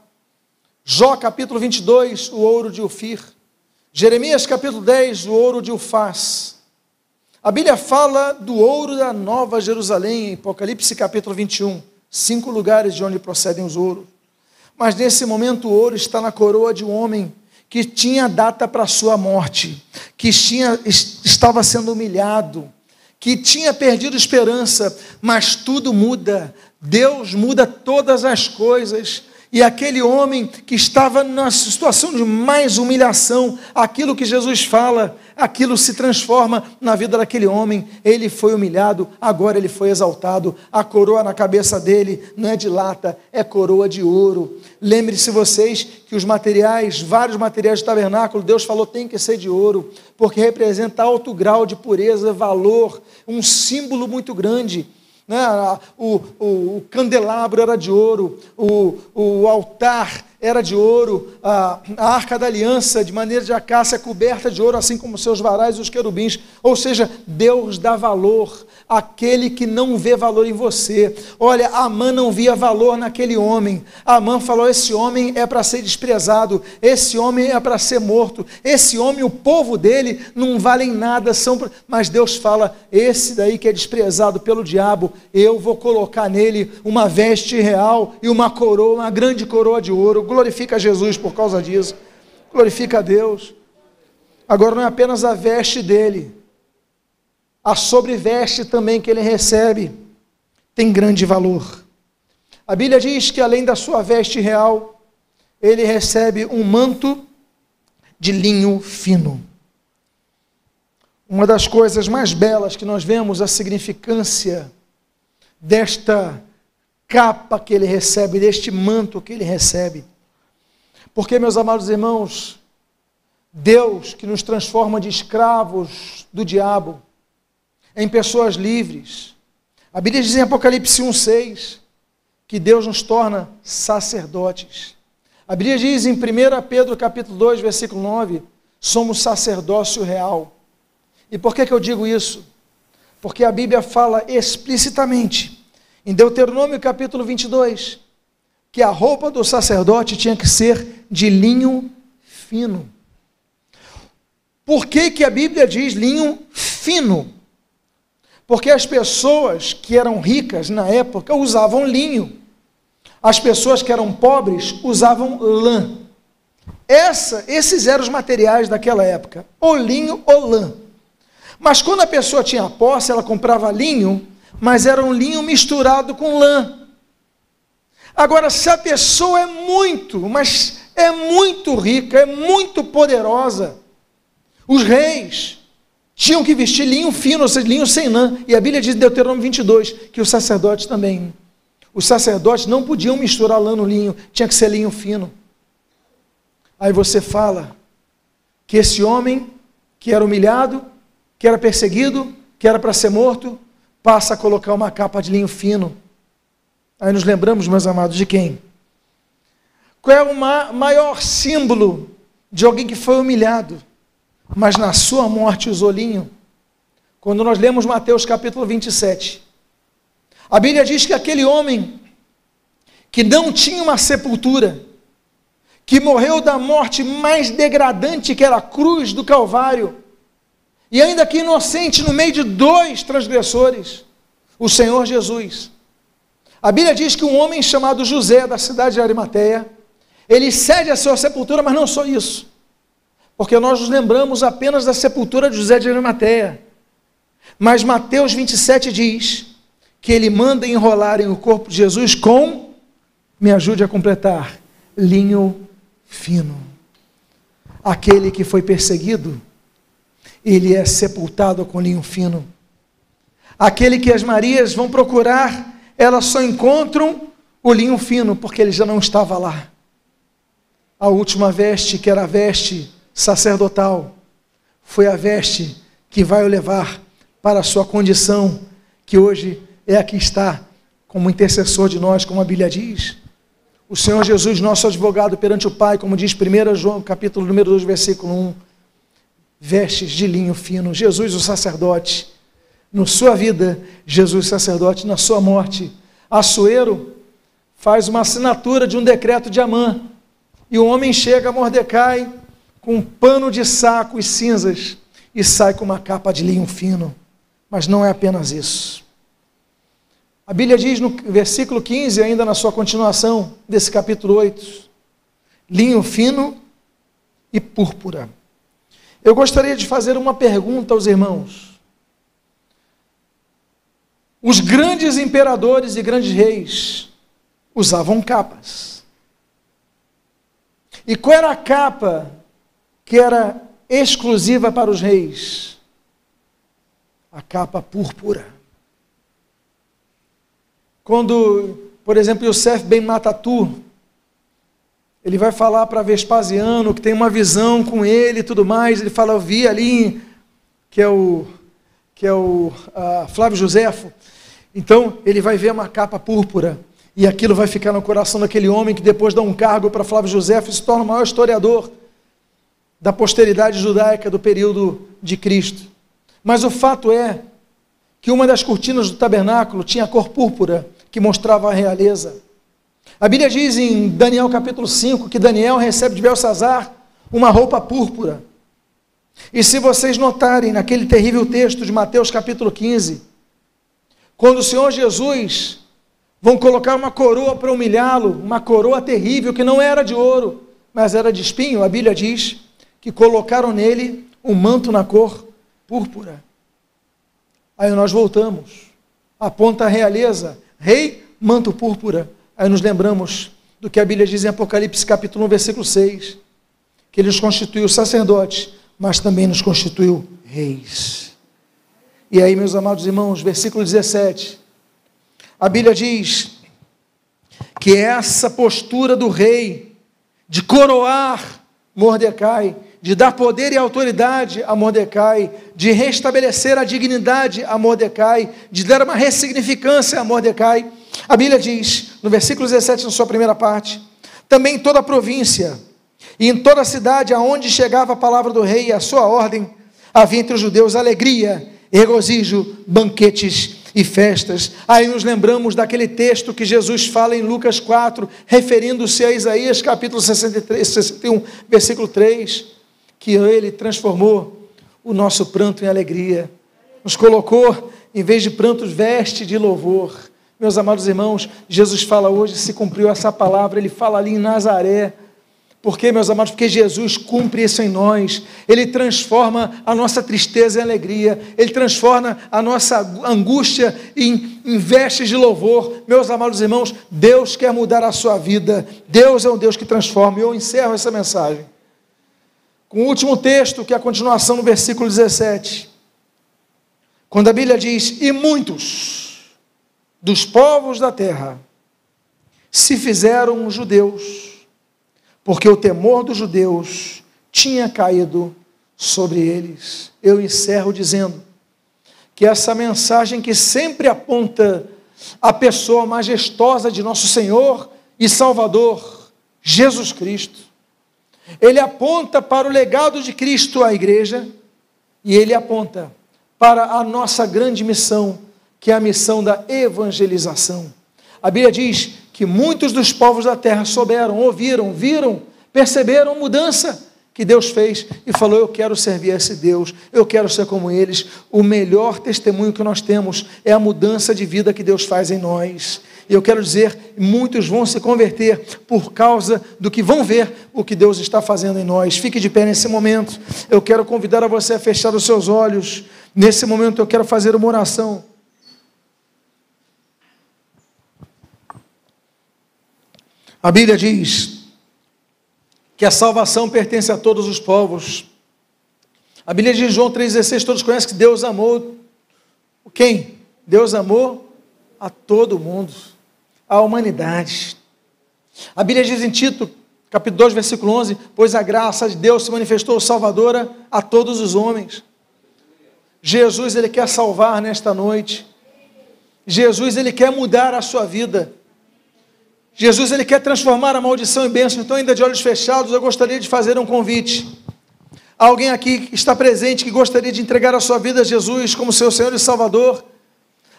Speaker 1: Jó, capítulo 22, o ouro de Ufir. Jeremias, capítulo 10, o ouro de Ufaz. A Bíblia fala do ouro da Nova Jerusalém, em Apocalipse, capítulo 21. Cinco lugares de onde procedem os ouros. Mas nesse momento o ouro está na coroa de um homem que tinha data para sua morte, que tinha, estava sendo humilhado, que tinha perdido esperança, mas tudo muda. Deus muda todas as coisas. E aquele homem que estava na situação de mais humilhação, aquilo que Jesus fala, aquilo se transforma na vida daquele homem. Ele foi humilhado, agora ele foi exaltado. A coroa na cabeça dele não é de lata, é coroa de ouro. Lembre-se vocês que os materiais, vários materiais do tabernáculo, Deus falou tem que ser de ouro, porque representa alto grau de pureza, valor, um símbolo muito grande né? o, o, o candelabro era de ouro, o, o altar era de ouro, a, a arca da aliança de maneira de acácia coberta de ouro, assim como seus varais e os querubins. Ou seja, Deus dá valor àquele que não vê valor em você. Olha, Amã não via valor naquele homem. Amã falou: esse homem é para ser desprezado, esse homem é para ser morto, esse homem, o povo dele, não valem nada, são. Mas Deus fala: esse daí que é desprezado pelo diabo, eu vou colocar nele uma veste real e uma coroa, uma grande coroa de ouro glorifica Jesus por causa disso, glorifica a Deus. Agora não é apenas a veste dele, a sobreveste também que ele recebe tem grande valor. A Bíblia diz que além da sua veste real, ele recebe um manto de linho fino. Uma das coisas mais belas que nós vemos a significância desta capa que ele recebe, deste manto que ele recebe. Porque, meus amados irmãos, Deus que nos transforma de escravos do diabo em pessoas livres. A Bíblia diz em Apocalipse 1,6 que Deus nos torna sacerdotes. A Bíblia diz em 1 Pedro capítulo 2, versículo 9, somos sacerdócio real. E por que, que eu digo isso? Porque a Bíblia fala explicitamente, em Deuteronômio capítulo 22, que a roupa do sacerdote tinha que ser de linho fino. Por que, que a Bíblia diz linho fino? Porque as pessoas que eram ricas na época usavam linho. As pessoas que eram pobres usavam lã. Essa, esses eram os materiais daquela época, ou linho ou lã. Mas quando a pessoa tinha posse, ela comprava linho, mas era um linho misturado com lã. Agora, se a pessoa é muito, mas é muito rica, é muito poderosa, os reis tinham que vestir linho fino, ou seja, linho sem lã. E a Bíblia diz em Deuteronômio 22 que os sacerdotes também. Os sacerdotes não podiam misturar lã no linho, tinha que ser linho fino. Aí você fala que esse homem que era humilhado, que era perseguido, que era para ser morto, passa a colocar uma capa de linho fino Aí nos lembramos, meus amados, de quem? Qual é o maior símbolo de alguém que foi humilhado, mas na sua morte usou linho? Quando nós lemos Mateus capítulo 27, a Bíblia diz que aquele homem que não tinha uma sepultura, que morreu da morte mais degradante que era a cruz do Calvário, e ainda que inocente no meio de dois transgressores, o Senhor Jesus. A Bíblia diz que um homem chamado José, da cidade de Arimateia, ele cede a sua sepultura, mas não só isso, porque nós nos lembramos apenas da sepultura de José de Arimateia. Mas Mateus 27 diz que ele manda enrolarem o corpo de Jesus com, me ajude a completar, linho fino. Aquele que foi perseguido, ele é sepultado com linho fino. Aquele que as Marias vão procurar, elas só encontram o linho fino, porque ele já não estava lá. A última veste, que era a veste sacerdotal, foi a veste que vai o levar para a sua condição, que hoje é a que está como intercessor de nós, como a Bíblia diz. O Senhor Jesus, nosso advogado perante o Pai, como diz 1 João, capítulo número 2, versículo 1, vestes de linho fino. Jesus, o sacerdote, na sua vida, Jesus, sacerdote, na sua morte. Assuero faz uma assinatura de um decreto de Amã. E o homem chega a Mordecai com um pano de saco e cinzas e sai com uma capa de linho fino. Mas não é apenas isso. A Bíblia diz no versículo 15, ainda na sua continuação desse capítulo 8, linho fino e púrpura. Eu gostaria de fazer uma pergunta aos irmãos. Os grandes imperadores e grandes reis usavam capas. E qual era a capa que era exclusiva para os reis? A capa púrpura. Quando, por exemplo, Yosef Ben Matatu, ele vai falar para Vespasiano, que tem uma visão com ele e tudo mais, ele fala, eu vi ali, que é o, que é o Flávio Josefo, então ele vai ver uma capa púrpura, e aquilo vai ficar no coração daquele homem que depois dá um cargo para Flávio Josefo e se torna o maior historiador da posteridade judaica do período de Cristo. Mas o fato é que uma das cortinas do tabernáculo tinha cor púrpura, que mostrava a realeza. A Bíblia diz em Daniel capítulo 5 que Daniel recebe de Belsazar uma roupa púrpura. E se vocês notarem naquele terrível texto de Mateus capítulo 15, quando o Senhor Jesus vão colocar uma coroa para humilhá-lo, uma coroa terrível que não era de ouro, mas era de espinho, a Bíblia diz que colocaram nele um manto na cor púrpura. Aí nós voltamos, aponta a realeza, rei, manto púrpura. Aí nos lembramos do que a Bíblia diz em Apocalipse capítulo 1, versículo 6, que ele nos constituiu sacerdotes, mas também nos constituiu reis. E aí, meus amados irmãos, versículo 17, a Bíblia diz que essa postura do rei de coroar Mordecai de dar poder e autoridade a Mordecai, de restabelecer a dignidade a Mordecai, de dar uma ressignificância a Mordecai. A Bíblia diz, no versículo 17, na sua primeira parte, também toda a província e em toda a cidade aonde chegava a palavra do rei e a sua ordem, havia entre os judeus alegria, regozijo, banquetes e festas. Aí nos lembramos daquele texto que Jesus fala em Lucas 4, referindo-se a Isaías capítulo 63, 61, versículo 3 que Ele transformou o nosso pranto em alegria, nos colocou, em vez de prantos, veste de louvor. Meus amados irmãos, Jesus fala hoje, se cumpriu essa palavra, Ele fala ali em Nazaré. Por quê, meus amados? Porque Jesus cumpre isso em nós. Ele transforma a nossa tristeza em alegria. Ele transforma a nossa angústia em, em vestes de louvor. Meus amados irmãos, Deus quer mudar a sua vida. Deus é um Deus que transforma. E eu encerro essa mensagem com o último texto, que é a continuação no versículo 17. Quando a Bíblia diz: E muitos dos povos da terra se fizeram judeus, porque o temor dos judeus tinha caído sobre eles. Eu encerro dizendo que essa mensagem que sempre aponta a pessoa majestosa de nosso Senhor e Salvador, Jesus Cristo. Ele aponta para o legado de Cristo à igreja e ele aponta para a nossa grande missão, que é a missão da evangelização. A Bíblia diz que muitos dos povos da terra souberam, ouviram, viram, perceberam a mudança que Deus fez e falou: Eu quero servir a esse Deus, eu quero ser como eles. O melhor testemunho que nós temos é a mudança de vida que Deus faz em nós. E eu quero dizer, muitos vão se converter por causa do que vão ver o que Deus está fazendo em nós. Fique de pé nesse momento. Eu quero convidar a você a fechar os seus olhos. Nesse momento eu quero fazer uma oração. A Bíblia diz que a salvação pertence a todos os povos. A Bíblia diz em João 3,16: todos conhecem que Deus amou quem? Deus amou a todo mundo, a humanidade. A Bíblia diz em Tito, capítulo 2, versículo 11: Pois a graça de Deus se manifestou salvadora a todos os homens. Jesus, Ele quer salvar nesta noite. Jesus, Ele quer mudar a sua vida. Jesus ele quer transformar a maldição em bênção. Então, ainda de olhos fechados, eu gostaria de fazer um convite. Alguém aqui que está presente que gostaria de entregar a sua vida a Jesus como seu Senhor e Salvador,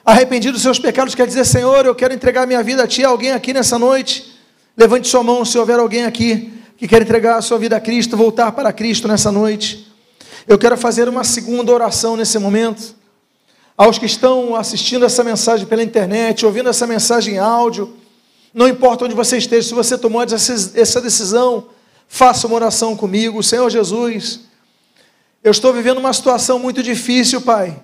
Speaker 1: arrependido dos seus pecados, quer dizer, Senhor, eu quero entregar minha vida a Ti. Alguém aqui nessa noite, levante sua mão se houver alguém aqui que quer entregar a sua vida a Cristo, voltar para Cristo nessa noite. Eu quero fazer uma segunda oração nesse momento. Aos que estão assistindo essa mensagem pela internet, ouvindo essa mensagem em áudio, não importa onde você esteja, se você tomou essa decisão, faça uma oração comigo. Senhor Jesus, eu estou vivendo uma situação muito difícil, Pai.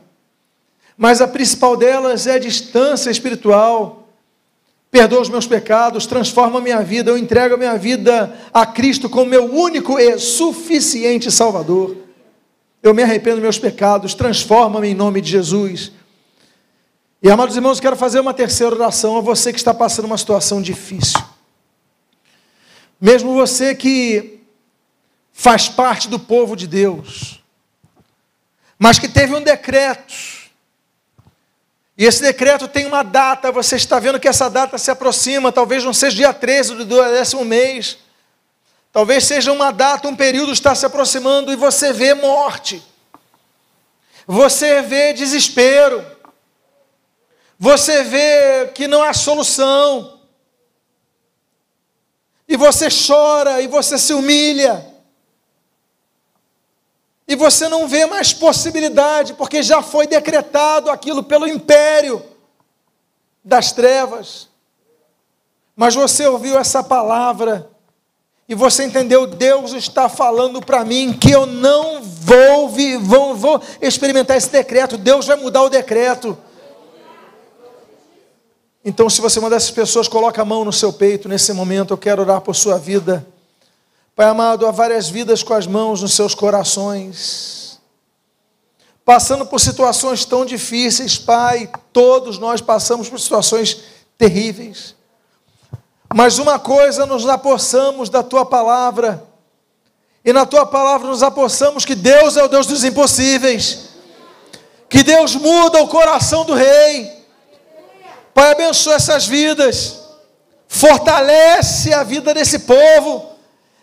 Speaker 1: Mas a principal delas é a distância espiritual. Perdoa os meus pecados, transforma a minha vida, eu entrego a minha vida a Cristo como meu único e suficiente Salvador. Eu me arrependo dos meus pecados, transforma-me em nome de Jesus. E amados irmãos, quero fazer uma terceira oração a você que está passando uma situação difícil. Mesmo você que faz parte do povo de Deus, mas que teve um decreto, e esse decreto tem uma data, você está vendo que essa data se aproxima, talvez não seja dia 13 do décimo mês, talvez seja uma data, um período está se aproximando e você vê morte, você vê desespero, você vê que não há solução, e você chora, e você se humilha, e você não vê mais possibilidade, porque já foi decretado aquilo pelo império das trevas. Mas você ouviu essa palavra, e você entendeu, Deus está falando para mim que eu não vou, vou, vou experimentar esse decreto, Deus vai mudar o decreto. Então, se você é uma dessas pessoas, coloca a mão no seu peito nesse momento. Eu quero orar por sua vida. Pai amado, há várias vidas com as mãos nos seus corações. Passando por situações tão difíceis, Pai, todos nós passamos por situações terríveis. Mas uma coisa nos apossamos da tua palavra, e na tua palavra nos apossamos que Deus é o Deus dos impossíveis, que Deus muda o coração do rei, Pai, abençoa essas vidas, fortalece a vida desse povo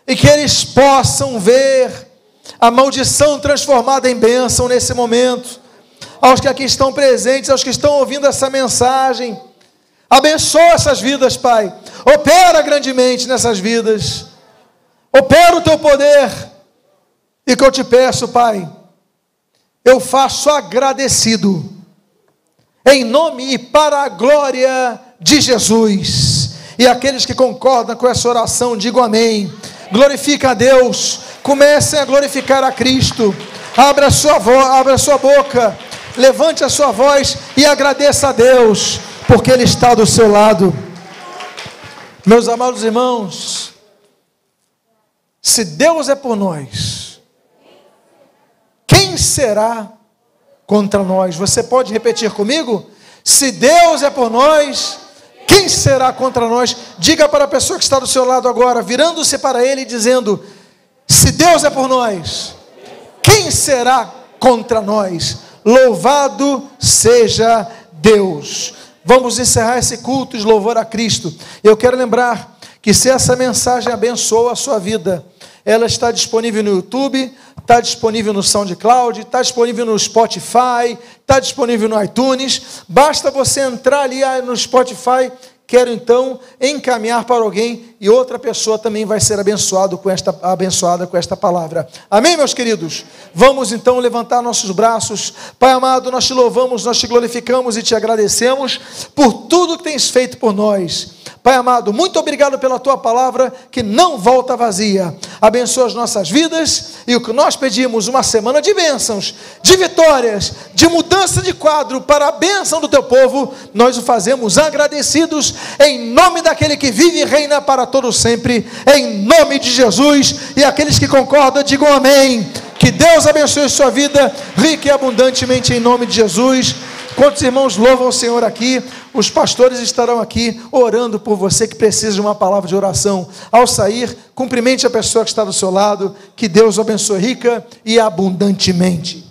Speaker 1: e que eles possam ver a maldição transformada em bênção nesse momento. Aos que aqui estão presentes, aos que estão ouvindo essa mensagem, abençoa essas vidas, Pai. Opera grandemente nessas vidas. Opera o teu poder. E que eu te peço, Pai, eu faço agradecido em nome e para a glória de Jesus. E aqueles que concordam com essa oração, digam amém. Glorifica a Deus, comecem a glorificar a Cristo. Abra sua abra sua boca, levante a sua voz e agradeça a Deus, porque Ele está do seu lado. Meus amados irmãos, se Deus é por nós, quem será contra nós. Você pode repetir comigo? Se Deus é por nós, quem será contra nós? Diga para a pessoa que está do seu lado agora, virando-se para ele e dizendo: Se Deus é por nós, quem será contra nós? Louvado seja Deus. Vamos encerrar esse culto de louvor a Cristo. Eu quero lembrar que se essa mensagem abençoa a sua vida, ela está disponível no YouTube, está disponível no SoundCloud, está disponível no Spotify, está disponível no iTunes. Basta você entrar ali ah, no Spotify quero então encaminhar para alguém e outra pessoa também vai ser abençoado com esta, abençoada com esta palavra. Amém, meus queridos? Vamos então levantar nossos braços. Pai amado, nós te louvamos, nós te glorificamos e te agradecemos por tudo que tens feito por nós. Pai amado, muito obrigado pela tua palavra que não volta vazia. Abençoa as nossas vidas e o que nós pedimos, uma semana de bênçãos, de vitórias, de mudança de quadro para a bênção do teu povo, nós o fazemos agradecidos em nome daquele que vive e reina para todo sempre, em nome de Jesus. E aqueles que concordam, digam amém. Que Deus abençoe sua vida rica e abundantemente em nome de Jesus. Quantos irmãos louvam o Senhor aqui? Os pastores estarão aqui orando por você que precisa de uma palavra de oração. Ao sair, cumprimente a pessoa que está do seu lado. Que Deus abençoe rica e abundantemente.